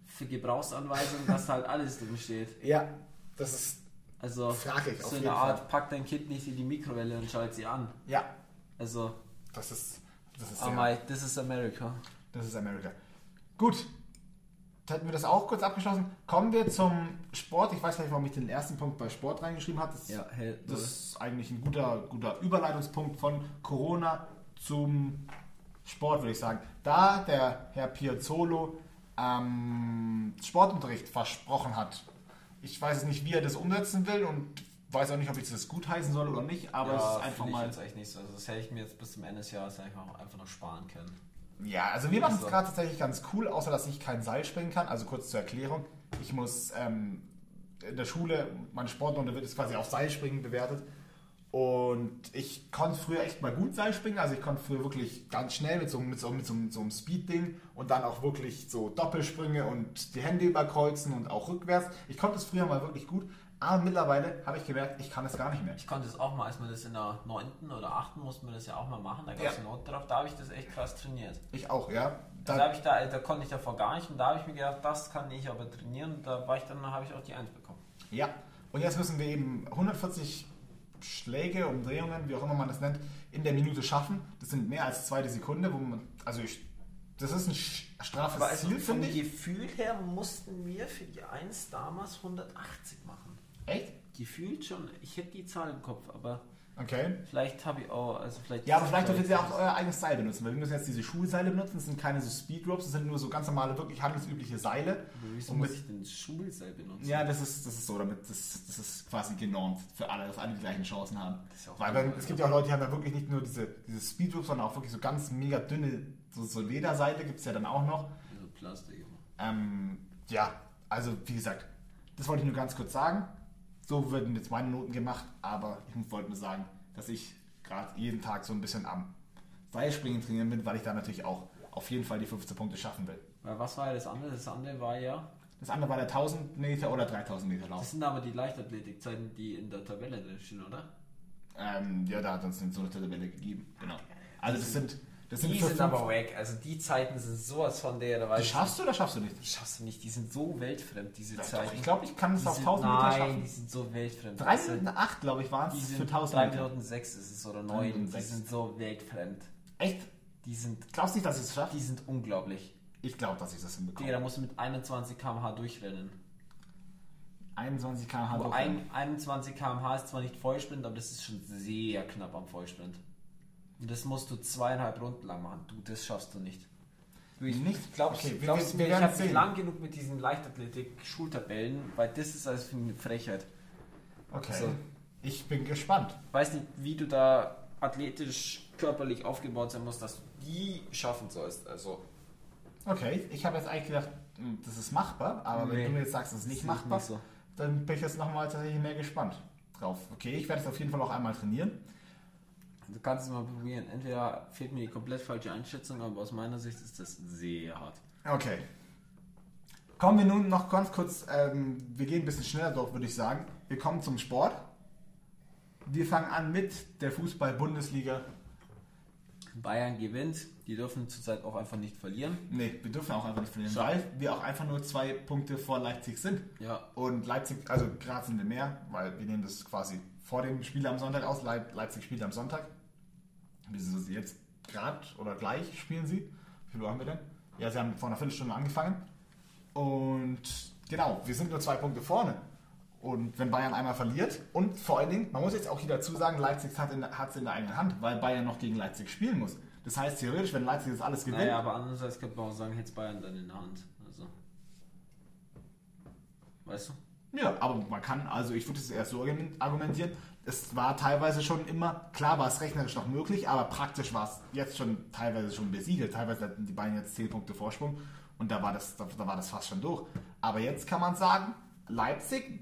für Gebrauchsanweisungen, dass halt alles drin steht. Ja, das ist, Also, Fraglich, so eine Art, Fall. pack dein Kind nicht in die Mikrowelle und schalt sie an. ja, Also, das ist, das ist oh sehr- my, this is America. Das ist Amerika. Gut. Dann hätten wir das auch kurz abgeschlossen. Kommen wir zum Sport. Ich weiß nicht, warum ich den ersten Punkt bei Sport reingeschrieben habe. Das, Ja, hell, das ist eigentlich ein guter, guter Überleitungspunkt von Corona zum Sport, würde ich sagen. Da der Herr Piazzolo ähm, Sportunterricht versprochen hat. Ich weiß jetzt nicht, wie er das umsetzen will und weiß auch nicht, ob ich das gut heißen soll oder nicht, aber ja, es ist einfach ich mal. jetzt eigentlich nicht so. Also das hätte ich mir jetzt bis zum Ende des Jahres einfach noch sparen können. Ja, also wir machen es So. gerade tatsächlich ganz cool, außer dass ich kein Seil springen kann. Also kurz zur Erklärung. Ich muss ähm, in der Schule, meine Sportrunde wird jetzt quasi auf Seilspringen bewertet. Und ich konnte früher echt mal gut Seilspringen. Also ich konnte früher wirklich ganz schnell mit so, mit so, mit so, so einem Speed-Ding und dann auch wirklich so Doppelsprünge und die Hände überkreuzen und auch rückwärts. Ich konnte es früher mal wirklich gut. Aber mittlerweile habe ich gemerkt, ich kann es gar nicht mehr. Ich konnte es auch mal, als man das in der 9. oder 8. musste man das ja auch mal machen, da gab es Ja. eine Note drauf, da habe ich das echt krass trainiert. Ich auch, ja. Da, habe ich da, da konnte ich davor gar nicht und da habe ich mir gedacht, das kann ich aber trainieren und da war ich dann, habe ich auch die 1 bekommen. Ja, und jetzt müssen wir eben 140 Schläge, Umdrehungen, wie auch immer man das nennt, in der Minute schaffen. Das sind mehr als zweite Sekunde, wo man, also ich, das ist ein straffes Aber also Ziel, vom finde ich. Gefühl her mussten wir für die 1 damals 180 machen. Echt? Gefühlt schon, ich hätte die Zahl im Kopf, aber Okay. vielleicht habe ich auch, also vielleicht... Ja, aber vielleicht dürft ihr auch euer eigenes Seil benutzen, weil wir müssen jetzt diese Schulseile benutzen, das sind keine so Speedropes, das sind nur so ganz normale, wirklich handelsübliche Seile. Wieso Und muss ich den Schulseil benutzen? Ja, das ist, das ist so, damit das, das ist quasi genormt für alle, dass alle die gleichen Chancen haben. Weil cool, es gibt ja auch Leute, die haben ja wirklich nicht nur diese, diese Speedropes, sondern auch wirklich so ganz mega dünne, so, so Lederseile gibt es ja dann auch noch. Also Plastik. Ähm, ja, also wie gesagt, das wollte ich nur ganz kurz sagen. So würden jetzt meine Noten gemacht, aber ich wollte nur sagen, dass ich gerade jeden Tag so ein bisschen am Seilspringen trainieren bin, weil ich da natürlich auch auf jeden Fall die 15 Punkte schaffen will. Weil was war ja das andere? Das andere war ja... Das andere war der 1000 Meter oder 3000 Meter Lauf. Das sind aber die Leichtathletikzeiten, die in der Tabelle drin stehen, oder? Ähm, ja, da hat uns so eine Tabelle gegeben. Genau. Also das sind, das Die sind aber weg. Also die Zeiten sind sowas von der, da Das schaffst du oder schaffst du nicht? nicht. Schaffst du nicht, die sind so weltfremd, diese Doch, Zeiten. ich glaube, ich kann es auf sind- 1000 Meter Nein, schaffen. die sind so weltfremd. 3 Also, Minuten 8, glaube ich, waren es für sind 1000 3 Meter. Minuten 6 ist es oder Drei 9. Minuten Die sind so weltfremd. Echt? Die sind, Glaubst du nicht, dass ich es schaffe? die sind unglaublich. Ich glaube, dass ich das hinbekomme. Digga, da musst du mit 21 km/h durchrennen. 21 km/h. Durchrennen. ein, 21 km/h ist zwar nicht Vollsprint, aber das ist schon sehr knapp am Vollsprint. Und das musst du zweieinhalb Runden lang machen. Du, das schaffst du nicht. Du, ich Nicht? Glaubst, Okay, wir- glaubst wir mir, ich habe lang genug mit diesen Leichtathletik-Schultabellen, weil das ist alles für eine Frechheit. Okay. So. Ich bin gespannt. weiß nicht, wie du da athletisch, körperlich aufgebaut sein musst, dass du die schaffen sollst. Also, Okay, ich habe jetzt eigentlich gedacht, hm, das ist machbar, aber wenn Nee. du mir jetzt sagst, es ist nicht ich machbar, nicht so. dann bin ich jetzt nochmal tatsächlich mehr gespannt drauf. Okay, ich werde es auf jeden Fall auch einmal trainieren. Du kannst es mal probieren. Entweder fehlt mir die komplett falsche Einschätzung, aber aus meiner Sicht ist das sehr hart. Okay. Kommen wir nun noch ganz kurz, ähm, wir gehen ein bisschen schneller durch, würde ich sagen. Wir kommen zum Sport. Wir fangen an mit der Fußball-Bundesliga. Bayern gewinnt, die dürfen zurzeit auch einfach nicht verlieren. Nee, wir dürfen auch einfach nicht verlieren, weil wir auch einfach nur zwei Punkte vor Leipzig sind. Ja, Und Leipzig, also gerade sind wir mehr, weil wir nehmen das quasi vor dem Spiel am Sonntag aus. Leip Leipzig spielt am Sonntag. Sie jetzt gerade oder gleich spielen sie? Wie viel Uhr haben wir denn? Ja, sie haben vor einer Viertelstunde angefangen. Und genau, wir sind nur zwei Punkte vorne. Und wenn Bayern einmal verliert, und vor allen Dingen, man muss jetzt auch hier dazu sagen, Leipzig hat es in der eigenen Hand, weil Bayern noch gegen Leipzig spielen muss. Das heißt, theoretisch, wenn Leipzig das alles gewinnt, naja, aber andererseits könnte man auch sagen, hätte Bayern dann in der Hand. Also, weißt du? Ja, aber man kann, also ich würde es eher so argument- argumentieren, es war teilweise schon immer, klar war es rechnerisch noch möglich, aber praktisch war es jetzt schon teilweise schon besiegelt. Teilweise hatten die Bayern jetzt 10 Punkte Vorsprung und da war das, da, da war das fast schon durch. Aber jetzt kann man sagen, Leipzig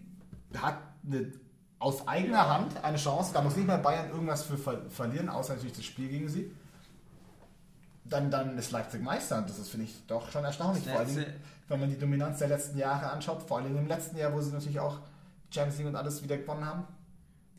hat eine, aus eigener Hand eine Chance, da muss nicht mal Bayern irgendwas für ver verlieren, außer natürlich das Spiel gegen sie. Dann, dann ist Leipzig Meister und das ist, finde ich, doch schon erstaunlich. Vor allem, wenn man die Dominanz der letzten Jahre anschaut, vor allem im letzten Jahr, wo sie natürlich auch Champions League und alles wieder gewonnen haben.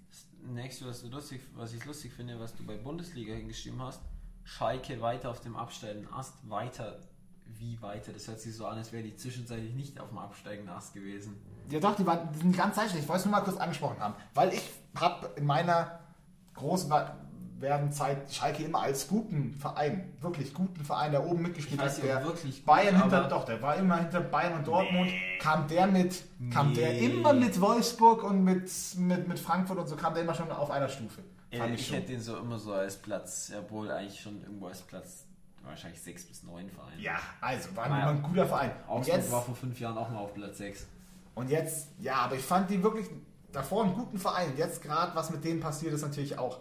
Das nächste, was, du lustig, was ich lustig finde, was du bei Bundesliga hingeschrieben hast, Schalke weiter auf dem absteigenden Ast, weiter, wie weiter? Das hört sich so an, als wäre die zwischenzeitlich nicht auf dem absteigenden Ast gewesen. Ja doch, die, waren, die sind ganz zeitlich. Ich wollte es nur mal kurz angesprochen haben. Weil ich habe in meiner großen werden Zeit Schalke immer als guten Verein, wirklich guten Verein, der oben mitgespielt hat. Der wirklich gut, Bayern hinter, doch, der war immer hinter Bayern und Dortmund. Kam der mit, kam der Nee. immer mit Wolfsburg und mit, mit, mit Frankfurt und so kam der immer schon auf einer Stufe. Fand ich ich hätte den so immer so als Platz, obwohl eigentlich schon irgendwo als Platz wahrscheinlich 6 bis 9 Verein. Ja, also war Naja. immer ein guter Verein. Und Augsburg jetzt, war vor fünf Jahren auch mal auf Platz 6. und jetzt, ja, aber ich fand die wirklich davor einen guten Verein. Jetzt gerade, was mit denen passiert, ist natürlich auch,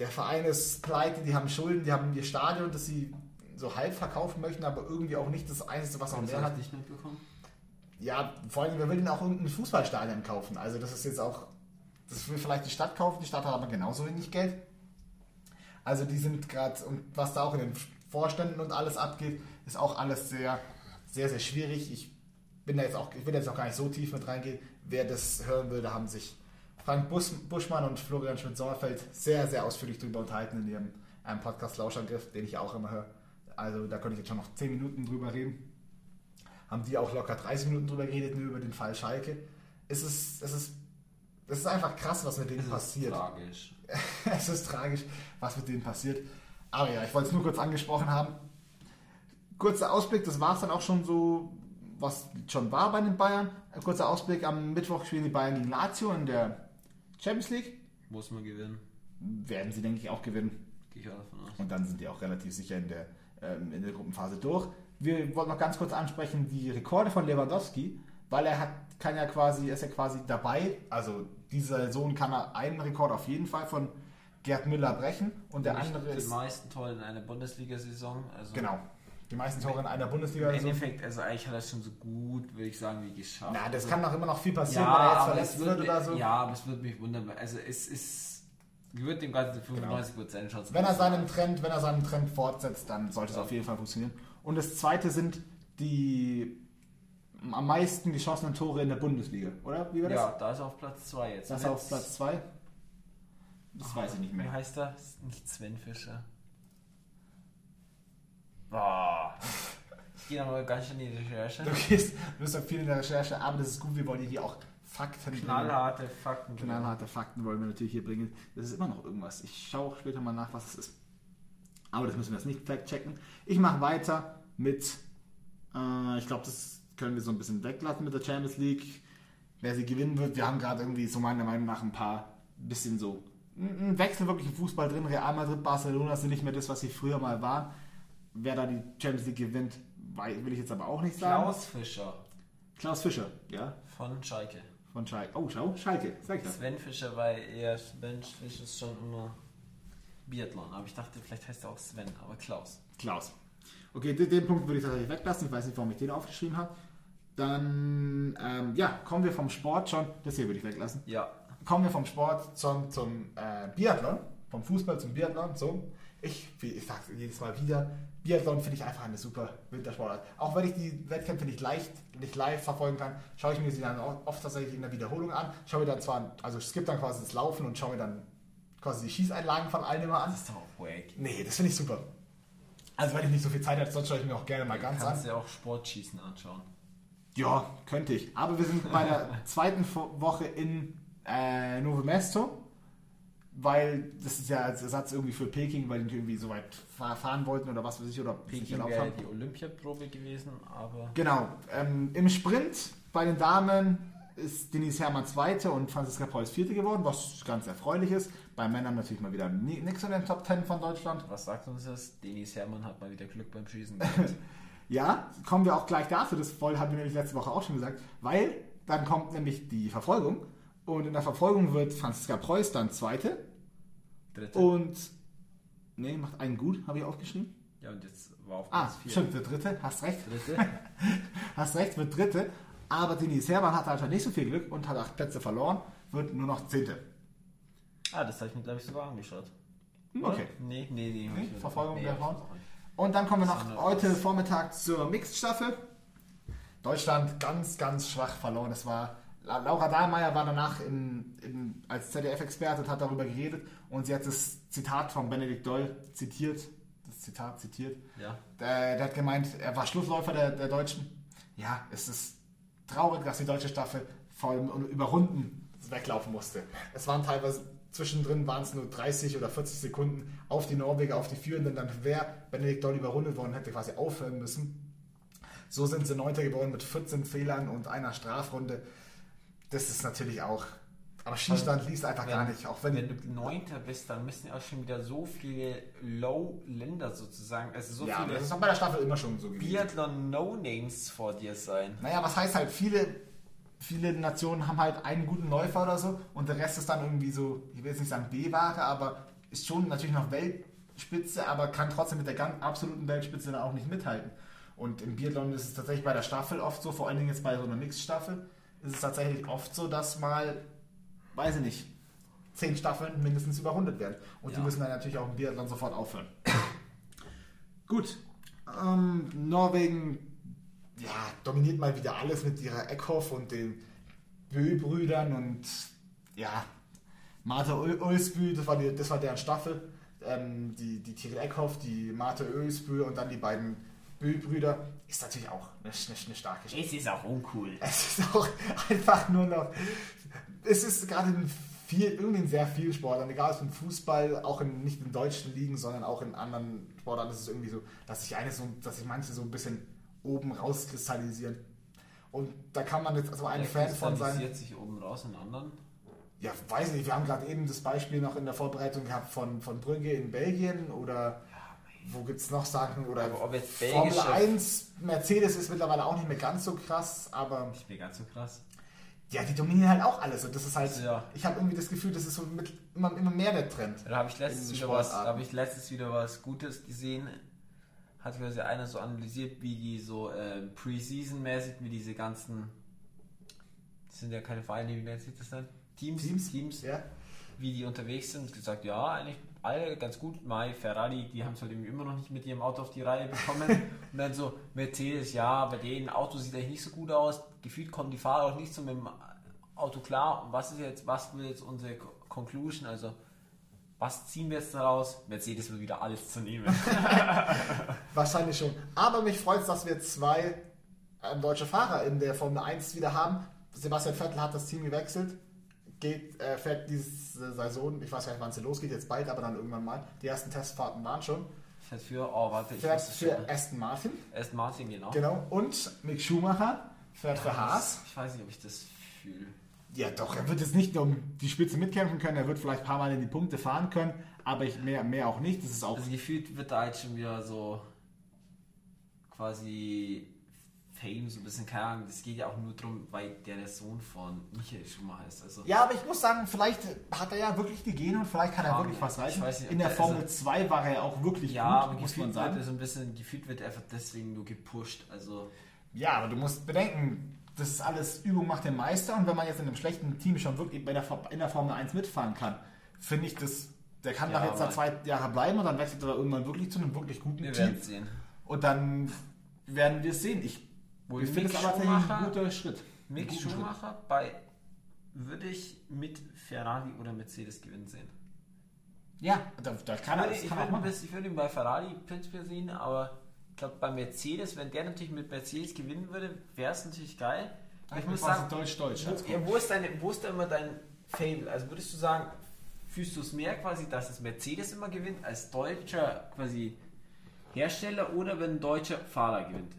der Verein ist pleite, die haben Schulden, die haben ihr Stadion, das sie so halb verkaufen möchten, aber irgendwie auch nicht das Einzige, was noch Das mehr hat. ich nicht mitbekommen. Ja, vor allem, wer will denn auch irgendein Fußballstadion kaufen? Also das ist jetzt auch, das will vielleicht die Stadt kaufen, die Stadt hat aber genauso wenig Geld. Also die sind gerade, und was da auch in den Vorständen und alles abgeht, ist auch alles sehr, sehr, sehr schwierig. Ich bin da jetzt auch, ich will jetzt auch gar nicht so tief mit reingehen. Wer das hören würde, haben sich Frank Bus, Buschmann und Florian Schmidt-Sommerfeld sehr, sehr ausführlich darüber unterhalten in ihrem einem Podcast Lauschangriff, den ich auch immer höre. Also da könnte ich jetzt schon noch 10 Minuten drüber reden haben die auch locker 30 Minuten drüber geredet, nur über den Fall Schalke. Es ist, es ist, es ist einfach krass, was mit denen ist passiert. tragisch. [laughs] es ist tragisch, was mit denen passiert. Aber ja, ich wollte es nur kurz angesprochen haben. Kurzer Ausblick, das war es dann auch schon so, was schon war bei den Bayern. Ein kurzer Ausblick, am Mittwoch spielen die Bayern gegen Lazio in der Champions League. Muss man gewinnen. Werden sie, denke ich, auch gewinnen. Gehe ich auch davon aus. Und dann sind die auch relativ sicher in der, ähm, in der Gruppenphase durch. Wir wollten noch ganz kurz ansprechen, die Rekorde von Lewandowski, weil er hat, kann ja quasi, ist ja quasi dabei, also dieser Saison kann er einen Rekord auf jeden Fall von Gerd Müller brechen und der Nicht andere die ist, meisten Tore in einer Bundesliga-Saison. Also genau, die meisten Tore in einer Im Bundesliga-Saison. Endeffekt, also eigentlich hat er es schon so gut, würde ich sagen, wie geschafft. Na, das Also- kann noch immer noch viel passieren, ja, wenn er jetzt verletzt wird wird oder so. Ja, aber es würde mich wundern. Also es ist, würde dem Ganzen 95% Chance Wenn er seinen Trend, wenn er seinen Trend fortsetzt, dann sollte es auf jeden Fall funktionieren. Und das zweite sind die am meisten geschossenen Tore in der Bundesliga, oder? Wie war das? Ja, da ist er auf Platz 2 jetzt. Das Und auf jetzt- Platz 2? Das weiß ich nicht Wie mehr. heißt er? Ist Nicht Sven Fischer. Boah. Ich gehe nochmal ganz schön in die Recherche. Du gehst, du bist doch viel in der Recherche, aber das ist gut, wir wollen hier auch Fakten bringen. Knallharte Fakten. Knallharte Fakten wollen wir natürlich hier bringen. Das ist immer noch irgendwas. Ich schaue auch später mal nach, was es ist. Aber das müssen wir jetzt nicht fact-checken. Ich mache weiter mit, äh, ich glaube, das können wir so ein bisschen weglassen mit der Champions League. wer sie gewinnen wird. Wir haben gerade irgendwie so meiner Meinung nach ein paar bisschen so ein Wechsel wirklich im Fußball drin. Real Madrid, Barcelona sind nicht mehr das, was sie früher mal waren. Wer da die Champions League gewinnt, will ich jetzt aber auch nicht sagen. Klaus Fischer Klaus Fischer, ja, von Schalke. von Schalke. Oh, schau, Schalke, sag ich das. Sven Fischer, weil er Sven Fischer ist schon immer Biathlon. Aber ich dachte, vielleicht heißt er auch Sven, aber Klaus. Klaus. Okay, den, den Punkt würde ich tatsächlich weglassen. Ich weiß nicht, warum ich den aufgeschrieben habe. Dann, ähm, ja, kommen wir vom Sport schon. Das hier würde ich weglassen. Ja. Kommen wir vom Sport zum, zum äh, Biathlon. Vom Fußball zum Biathlon. So. Ich, ich sage jedes Mal wieder, Biathlon finde ich einfach eine super Wintersportart. Auch wenn ich die Wettkämpfe nicht leicht, nicht live verfolgen kann, schaue ich mir sie dann auch oft tatsächlich in der Wiederholung an. Schaue mir dann zwar, also gibt dann quasi das Laufen und schaue mir dann quasi die Schießeinlagen von allen immer an. Das ist doch auch wack. Nee, das finde ich super. Also wenn ich nicht so viel Zeit habe, sonst schaue ich mir auch gerne mal Du ganz kannst an. dir auch Sportschießen anschauen. Ja, könnte ich. Aber wir sind bei der zweiten Woche in äh, Novo Mesto, weil das ist ja als Ersatz irgendwie für Peking, weil die irgendwie so weit fahr- fahren wollten oder was weiß ich, oder Peking erlaubt wäre haben. die Olympiaprobe gewesen, aber Genau. Ähm, Im Sprint bei den Damen ist Denise Herrmann Zweite und Franziska Preuß Vierte geworden, was ganz erfreulich ist. Bei Männern natürlich mal wieder ni- nix in den Top Ten von Deutschland. was sagt uns das? Denis Hermann hat mal wieder Glück beim Schießen. [laughs] Ja, kommen wir auch gleich dazu. Das voll haben wir nämlich letzte Woche auch schon gesagt, weil dann kommt nämlich die Verfolgung und in der Verfolgung wird Franziska Preuß dann Zweite Dritte. und nee, macht einen gut, habe ich aufgeschrieben. Ja, und jetzt war auf Ah, Platz 4. stimmt, wird Dritte, hast recht, Dritte. [laughs] hast recht, wird Dritte. Aber Denise Herrmann hatte halt nicht so viel Glück und hat acht Plätze verloren, wird nur noch Zehnte. ah, das habe ich mir, glaube ich, sogar angeschaut. Oder? Okay. Nee, nee, nee. mir- Verfolgung nee, der Frauen? Und dann kommen wir noch heute Vormittag zur Mixed-Staffel. Deutschland ganz, ganz schwach verloren. Es war Laura Dahlmeier war danach in, in, als ZDF-Experte und hat darüber geredet und sie hat das Zitat von Benedikt Doll zitiert. Das Zitat zitiert. Ja. Der, der hat gemeint, er war Schlussläufer der, der Deutschen. Ja, es ist traurig, dass die deutsche Staffel vor allem über Runden weglaufen musste. Es waren teilweise zwischendrin waren es nur 30 oder 40 Sekunden auf die Norweger, auf die Führenden. Dann wäre Benedikt Doll überrundet worden, hätte quasi aufhören müssen. So sind sie Neunter geworden mit 14 Fehlern und einer Strafrunde. Das ist natürlich auch. Aber Schießstand liest einfach gar nicht. Auch wenn, wenn du Neunter bist, dann müssen ja auch schon wieder so viele Low-Länder sozusagen, also so ja, viele das ist auch bei der Staffel immer schon so gewesen. Biathlon-No-Names vor dir sein. Naja, was heißt halt, viele, viele Nationen haben halt einen guten Läufer oder so und der Rest ist dann irgendwie so, ich will jetzt nicht sagen B-Ware, aber ist schon natürlich noch Weltspitze, aber kann trotzdem mit der ganz absoluten Weltspitze dann auch nicht mithalten. Und im Biathlon ist es tatsächlich bei der Staffel oft so, vor allen Dingen jetzt bei so einer Mixstaffel, ist es tatsächlich oft so, dass mal, weiß ich nicht, zehn Staffeln mindestens überrundet werden. Und die Ja. müssen dann natürlich auch im Biathlon sofort aufhören. [coughs] Gut. Ähm, Norwegen ja, dominiert mal wieder alles mit ihrer Eckhoff und den Bö-Brüdern und ja, Martha Ulsbü, das war, die, das war deren Staffel. Ähm, die, die Tiril Eckhoff, die Martha Ulsbü und dann die beiden Bö-Brüder. Ist natürlich auch eine, eine, eine starke Staffel. Es ist auch uncool. Es ist auch [laughs] einfach nur noch. Es ist gerade in viel, irgendwie in sehr vielen Sportarten, egal ob im Fußball, auch in, nicht in deutschen Ligen, sondern auch in anderen Sportarten, ist es irgendwie so, dass sich so, dass sich manche so ein bisschen oben rauskristallisieren. Und da kann man jetzt also ein Fan von sein. kristallisiert sich oben raus in anderen. Ja, weiß nicht, wir haben gerade eben das Beispiel noch in der Vorbereitung gehabt von, von Brügge in Belgien oder wo gibt es noch Sachen oder Aber ob jetzt Formel belgische- 1, Mercedes ist mittlerweile auch nicht mehr ganz so krass, aber Nicht mehr ganz so krass. ja, die dominieren halt auch alles und das ist halt, Ja. ich habe irgendwie das Gefühl, das ist so mit, immer, immer mehr der Trend. Da habe ich letztens wieder was, habe ich letztens wieder was Gutes gesehen. Hat quasi einer so analysiert, wie die so ähm, Preseason-mäßig, wie diese ganzen, das sind ja keine Vereine, wie nennt sich das dann? Teams, Teams? Teams, Ja, wie die unterwegs sind, gesagt, ja, eigentlich alle ganz gut. Mai, Ferrari, die haben es halt immer noch nicht mit ihrem Auto auf die Reihe bekommen. [laughs] und dann so, Mercedes, ja, bei denen Auto sieht eigentlich nicht so gut aus. Gefühlt kommen die Fahrer auch nicht so mit dem Auto klar. Und was ist jetzt, was will jetzt unsere Co- Conclusion? Also, was ziehen wir jetzt daraus? Mercedes wird wieder alles zu nehmen. [laughs] wahrscheinlich schon. Aber mich freut es, dass wir zwei ähm, deutsche Fahrer in der Formel 1 wieder haben. Sebastian Vettel hat das Team gewechselt. Geht, äh, fährt diese Saison, ich weiß gar nicht, wann sie losgeht, jetzt bald, aber dann irgendwann mal. Die ersten Testfahrten waren schon. Fährt für, oh, warte, ich Fährt für schon. Aston Martin, Aston Martin, genau. genau. Und Mick Schumacher fährt für Haas. Ich weiß nicht, ob ich das Gefühl. Ja, doch, er wird jetzt nicht um die Spitze mitkämpfen können, er wird vielleicht ein paar Mal in die Punkte fahren können, aber ich, mehr, mehr auch nicht. Das ist auch. Also gefühlt wird da halt schon wieder so quasi Fame, so ein bisschen, keine Ahnung, das geht ja auch nur darum, weil der der Sohn von Michael Schumacher ist. Also Ja, aber ich muss sagen, vielleicht hat er ja wirklich die Gene und vielleicht kann er Ja, wirklich was ich reißen. In der der- Formel also- 2 war er ja auch wirklich ja, gut, muss man sagen. er so ein bisschen, gefühlt wird er einfach deswegen nur gepusht. Also Ja, aber du musst bedenken, das ist alles Übung macht den Meister und wenn man jetzt in einem schlechten Team schon wirklich bei der, in der Formel 1 mitfahren kann, finde ich das, der kann Ja, da jetzt da zwei Jahre bleiben und dann wechselt er irgendwann wirklich zu einem wirklich guten wir Team sehen. und dann werden wir es sehen. Ich, Wohl ich finde es aber ein Schumacher- guter Schritt. Mick guter Schritt. Schumacher bei würde ich mit Ferrari oder Mercedes gewinnen sehen. Ja, da, da kann er ich, würde, ich würde ihn bei Ferrari prinzipiell sehen, aber ich glaube bei Mercedes, wenn der natürlich mit Mercedes gewinnen würde, wäre es natürlich geil. Aber ich muss sagen, Deutsch-Deutsch. wo, ja, wo, ist deine, wo ist da immer dein Fable? Also würdest du sagen, fühlst du es mehr quasi, dass es Mercedes immer gewinnt als deutscher quasi Hersteller oder wenn ein deutscher Fahrer gewinnt?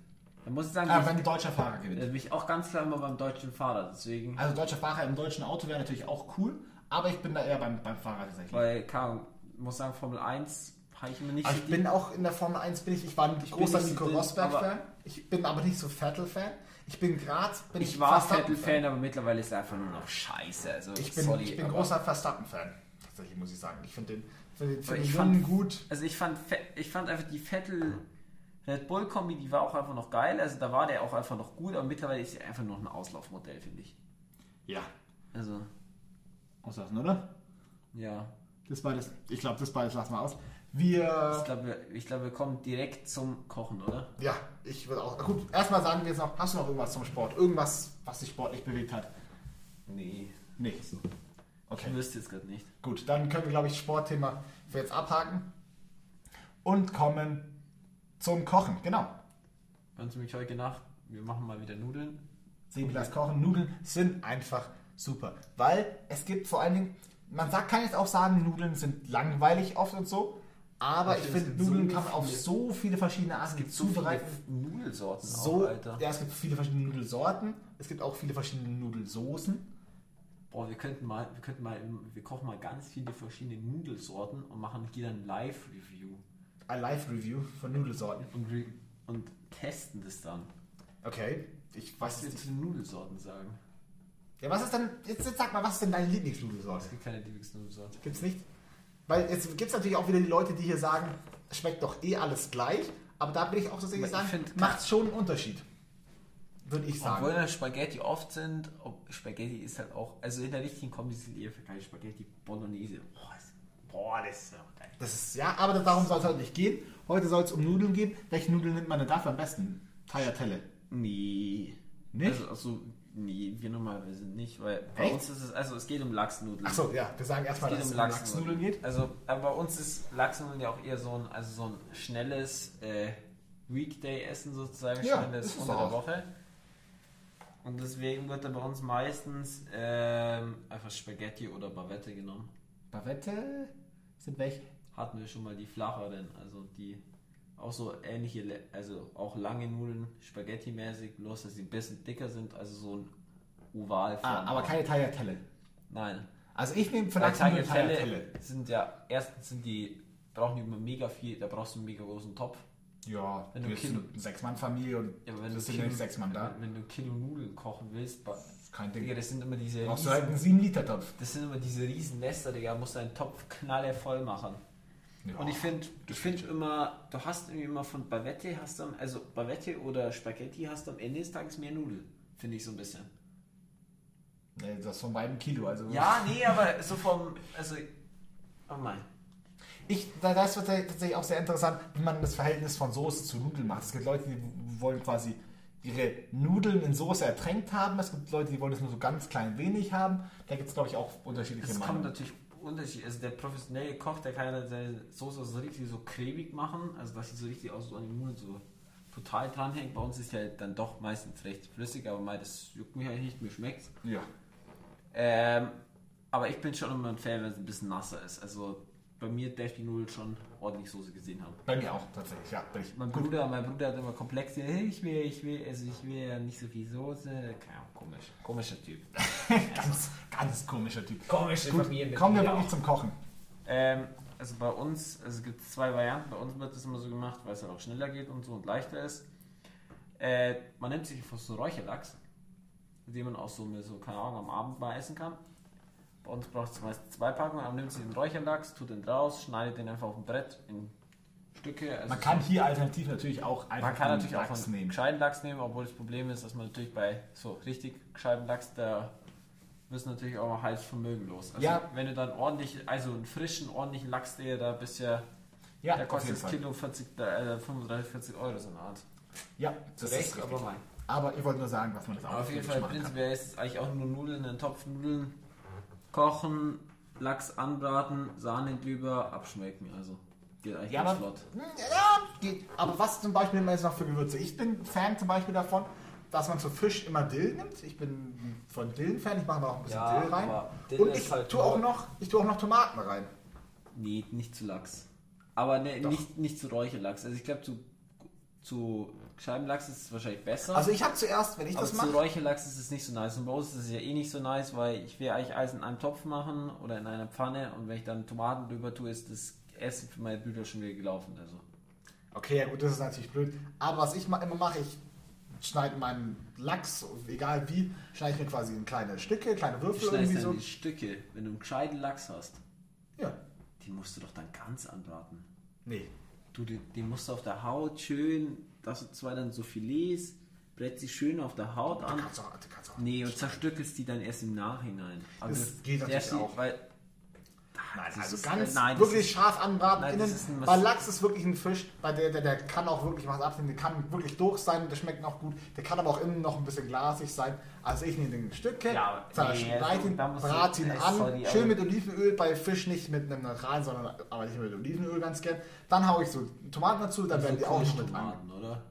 Muss ich sagen, Ah, wenn ein ich, deutscher Fahrer gewinnt. bin ich auch ganz klar immer beim deutschen Fahrer. Deswegen, Also deutscher Fahrer im deutschen Auto wäre natürlich auch cool, aber ich bin da eher beim, beim Fahrer tatsächlich. weil, Ahnung, muss sagen, Formel 1 habe ich immer nicht Aber so ich bin auch in der Formel 1 bin ich, ich war ein bin großer so Nico Rosberg-Fan. Ich bin aber nicht so Vettel-Fan. Ich bin gerade bin Ich war. Vettel-Fan, aber mittlerweile ist er einfach nur noch scheiße. Also, Ich bin, sorry, ich bin großer Verstappen-Fan. Tatsächlich muss ich sagen. Ich finde den, find den, find den ich fand- gut. Also ich fand, ich fand einfach die Vettel Red Bull Kombi, die war auch einfach noch geil. Also da war der auch einfach noch gut, aber mittlerweile ist er einfach noch ein Auslaufmodell, finde ich. Ja. Also, Auslassen, oder? ja. Das beides, ich glaube, das beides lassen wir aus. Ich Wir, glaube, wir, ich glaub, wir kommen direkt zum Kochen, oder? ja, ich würde auch, gut, erstmal sagen wir jetzt noch, hast du noch irgendwas zum Sport? Irgendwas, was dich sportlich bewegt hat? Nee. Nee. Okay. Ich wüsste jetzt gerade nicht. Gut, dann können wir, glaube ich, Sportthema für jetzt abhaken und kommen zum Kochen. Genau. Ganz mich heute Nacht, wir machen mal wieder Nudeln. Sebilas Kochen, Nudeln sind einfach super. Weil es gibt vor allen Dingen, man sagt, kann jetzt auch sagen, Nudeln sind langweilig oft und so, aber ich Es finde, gibt so Nudeln kann man auf so viele verschiedene Arten Es gibt so zubereiten. viele Nudelsorten So, auch, Alter. ja, es gibt viele verschiedene Nudelsorten, es gibt auch viele verschiedene Nudelsoßen. Boah, wir könnten mal, wir könnten mal, wir kochen mal ganz viele verschiedene Nudelsorten und machen hier dann Live-Review Ein Live-Review von Nudelsorten. und, und testen das dann. Okay, ich Was weiß wir nicht. zu den Nudelsorten sagen. Ja, was ist denn, jetzt, jetzt sag mal, was ist denn deine Es Lieblingsnudelsorte? gibt keine Lieblingsnudelsorte. Gibt's nicht? Weil jetzt gibt es natürlich auch wieder die Leute, die hier sagen, es schmeckt doch eh alles gleich, aber da bin ich auch tatsächlich Aber ich sagen, macht schon einen Unterschied. Würde ich sagen. Obwohl Spaghetti oft sind, ob Spaghetti ist halt auch, also in der richtigen Kombi sind eher für keine Spaghetti Bolognese. Boah, das, boah, das ist ja geil. Das ist, ja, aber darum soll es heute nicht gehen. Heute soll es um Nudeln gehen. Welche Nudeln nimmt man denn dafür am besten? Tagliatelle. Nee. Nicht? Also, also nee, wir normalerweise nicht, weil bei Echt? uns ist es, also es geht um Lachsnudeln. Achso, ja, wir sagen erstmal, dass es um um Lachsnudeln. Lachsnudeln geht. Also aber bei uns ist Lachsnudeln ja auch eher so ein, also so ein schnelles äh, Weekday-Essen sozusagen, Ja, schnelles unter der Woche. Und deswegen wird da bei uns meistens ähm, einfach Spaghetti oder Bavette genommen. Bavette sind welche? Hatten wir schon mal die flacheren, also die auch so ähnliche, also auch lange Nudeln, Spaghetti-mäßig, bloß dass sie ein bisschen dicker sind, also so ein Ovalform. Ah, aber keine Tagliatelle. Nein. Also ich nehme Lachsnudeln Tagliatelle Tagliatelle. sind ja, erstens sind die, brauchen die immer mega viel, da brauchst du einen mega großen Topf. Ja, Wenn du bist Kilo- eine Sechs-Mann-Familie und Ja, wenn das du ja nicht sechs Mann da. Wenn, wenn du Kilo Nudeln kochen willst, Kein Digga, Ding. das sind immer diese Brauchst du riesen, halt einen 7-Liter-Topf. das sind immer diese riesen Nester, Digga, musst deinen Topf knalle voll machen. Ja. Und ich finde, ich finde immer, du hast irgendwie immer von Bavette hast du, also Bavette oder Spaghetti hast du am Ende des Tages mehr Nudeln, finde ich so ein bisschen. Nee, das ist von beiden Kilo. Also Ja, nee, aber so vom, also, oh mein. Ich, da, da ist tatsächlich tatsächlich auch sehr interessant, wie man das Verhältnis von Soße zu Nudeln macht. Es gibt Leute, die wollen quasi ihre Nudeln in Soße ertränkt haben. Es gibt Leute, die wollen es nur so ganz klein wenig haben. Da gibt es, glaube ich, auch unterschiedliche Es kommt Meinungen. natürlich unterschiedlich. Also der professionelle Koch, der kann ja seine Soße so richtig so cremig machen, also dass sie so richtig aus so an den Nudeln so total dranhängt. Bei uns ist ja dann doch meistens recht flüssig, aber mal das juckt mich eigentlich nicht, mir schmeckt's. Ja. Ähm, aber ich bin schon immer ein Fan, wenn es ein bisschen nasser ist. Also bei mir darf die Nudel schon ordentlich Soße gesehen haben. Bei mir auch tatsächlich, ja. Mein Bruder, mein Bruder hat immer Komplexe, hey, ich will, ich will, also ich will ja nicht so viel Soße. Keine Ahnung, komisch. Komischer Typ. [laughs] ganz, ganz komischer Typ. Komische Gut, Familien. kommen wir wirklich zum Kochen. Ähm, also bei uns, also es gibt zwei Varianten. Bei uns wird das immer so gemacht, weil es halt auch schneller geht und so und leichter ist. Äh, man nimmt sich einfach so Räucherlachs, den man auch so mit so, keine Ahnung, am Abend mal essen kann. Bei uns braucht es meist zwei Packungen, aber man nimmt sich den Räucherlachs, tut den draus, schneidet den einfach auf ein Brett in Stücke. Also Man kann hier alternativ natürlich auch einfach man kann natürlich auch Lachs einen nehmen. gescheiten Lachs nehmen, obwohl das Problem ist, dass man natürlich bei so richtig gescheiten Lachs, da du natürlich auch mal heiß Vermögen los. Also Ja. wenn du dann ordentlich, also einen frischen, ordentlichen Lachs, der da bisher, Ja, der kostet das. Kilo 40, äh, 35, 40 Euro so eine Art. Ja, das ist richtig. aber mein. Aber ich wollte nur sagen, was man das auch Aber auf jeden Fall prinzipiell ist es eigentlich auch nur Nudeln in einen Topf Nudeln kochen, Lachs anbraten, Sahne drüber, abschmecken. Also geht eigentlich Ja, ganz aber, flott. ja, geht. aber was zum Beispiel immer jetzt noch für Gewürze? Ich bin Fan zum Beispiel davon, dass man zu Fisch immer Dill nimmt. Ich bin von Dill Fan, ich mache da auch ein bisschen Ja, Dill rein. Dill Und ich halt tue auch noch, ich tue auch noch Tomaten rein. Nee, nicht zu Lachs. Aber ne, nicht, nicht zu Räucherlachs. Also ich glaube, zu, zu Scheibenlachs ist es wahrscheinlich besser. Also ich habe zuerst, wenn ich aber das zu mache, Räucherlachs ist es nicht so nice. Und bei uns ist es ja eh nicht so nice, weil ich will eigentlich alles in einem Topf machen oder in einer Pfanne. Und wenn ich dann Tomaten drüber tue, ist das Essen für meine Brüder schon wieder gelaufen. Also. okay, ja gut, das ist natürlich blöd. Aber was ich immer mache, ich schneide meinen Lachs, egal wie, schneide ich mir quasi in kleine Stücke, kleine Du Würfel schneidest irgendwie dann so. die Stücke. Wenn du einen gescheiten Lachs hast, Ja, die musst du doch dann ganz anbraten. nee. Du, die, die musst du auf der Haut schön, dass du zwar dann so Filets, brett sie schön auf der Haut Du an. kannst auch, du kannst auch Nee, und zerstückelst die dann erst im Nachhinein. Aber Das geht natürlich auch. Weil, Nein, Das also ist- ganz nein, wirklich ist- scharf anbraten nein, innen. Weil Lachs ist wirklich ein Fisch, bei der, der, der kann auch wirklich was abnehmen, der kann wirklich durch sein, der schmeckt auch gut, der kann aber auch innen noch ein bisschen glasig sein. Also ich nehme den Stücke, Ja, zerschneide nee, ihn, brate ihn an, sorry, schön mit Olivenöl, bei Fisch nicht mit einem neutralen, sondern aber nicht mit Olivenöl ganz gern. Dann haue ich so Tomaten dazu, dann werden die auch noch mit an. Tomaten, oder?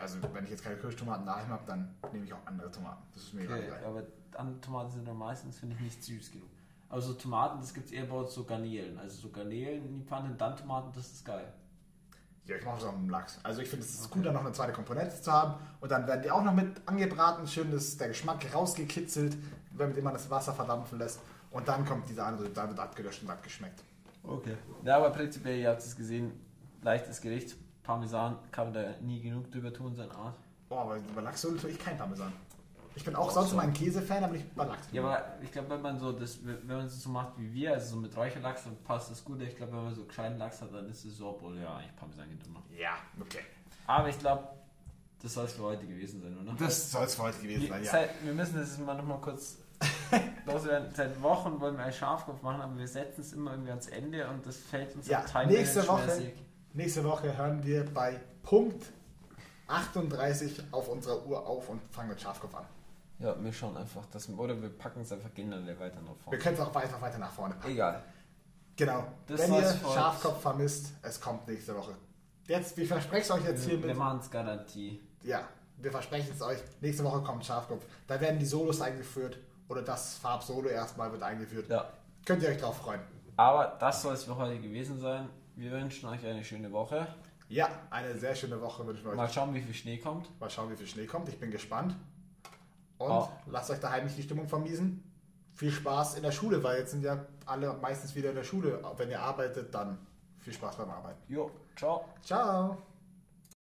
Also wenn ich jetzt keine Kirschtomaten daheim habe, dann nehme ich auch andere Tomaten. Das ist mir Okay, egal. aber andere Tomaten sind dann meistens, finde ich, nicht süß genug. Aber so Tomaten, das gibt es eher bei uns so Garnelen. Also so Garnelen in die Pfanne, dann Tomaten, das ist geil. Ja, ich mache es auch mit dem Lachs. Also ich finde es ist gut, da noch eine zweite Komponente zu haben. Und dann werden die auch noch mit angebraten, schön dass der Geschmack rausgekitzelt, wenn man das Wasser verdampfen lässt. Und dann kommt dieser andere, dann wird abgelöscht und abgeschmeckt. Okay. Ja, aber prinzipiell, ihr habt es gesehen, leichtes Gericht. Parmesan kann man da nie genug drüber tun, seine Art. Oh, aber über Lachsöl tue ich kein Parmesan. Ich bin auch sonst so. immer ein Käsefan, aber nicht bei Lachs. Ja, aber ich glaube, wenn man so das, wenn man es so macht wie wir, also so mit Räucherlachs, dann passt das gut. Ich glaube, wenn man so gescheiten Lachs hat, dann ist es so, obwohl ja eigentlich Parmesan geht immer. Ja, okay. Aber ich glaube, das soll es für heute gewesen sein, oder? Das soll es für heute gewesen sein, ja. Seit, wir müssen das mal noch mal kurz [laughs] loswerden. Seit Wochen wollen wir einen Schafkopf machen, aber wir setzen es immer irgendwie ans Ende und das fällt uns Ja, auch nächste Woche, nächste Woche hören wir bei Punkt 38 auf unserer Uhr auf und fangen mit Schafkopf an. Ja, wir schauen einfach, dass, oder wir packen es einfach generell weiter nach Wir vorne. können es auch weiter, weiter nach vorne packen. Egal. Genau. Das Wenn ihr Schafkopf vermisst, es kommt nächste Woche. Jetzt, wir versprechen es euch jetzt Wir, wir hiermit. machen es Garantie. Ja, wir versprechen es euch. Nächste Woche kommt Schafkopf. Da werden die Solos eingeführt oder das Farbsolo erstmal wird eingeführt. Ja. Könnt ihr euch drauf freuen. Aber das soll es für heute gewesen sein. Wir wünschen euch eine schöne Woche. Ja, eine sehr schöne Woche wünschen wir euch. Mal schauen, wie viel Schnee kommt. Mal schauen, wie viel Schnee kommt. Ich bin gespannt. Und Oh. lasst euch daheim nicht die Stimmung vermiesen. Viel Spaß in der Schule, weil jetzt sind ja alle meistens wieder in der Schule. Wenn ihr arbeitet, dann viel Spaß beim Arbeiten. Jo, ciao. Ciao.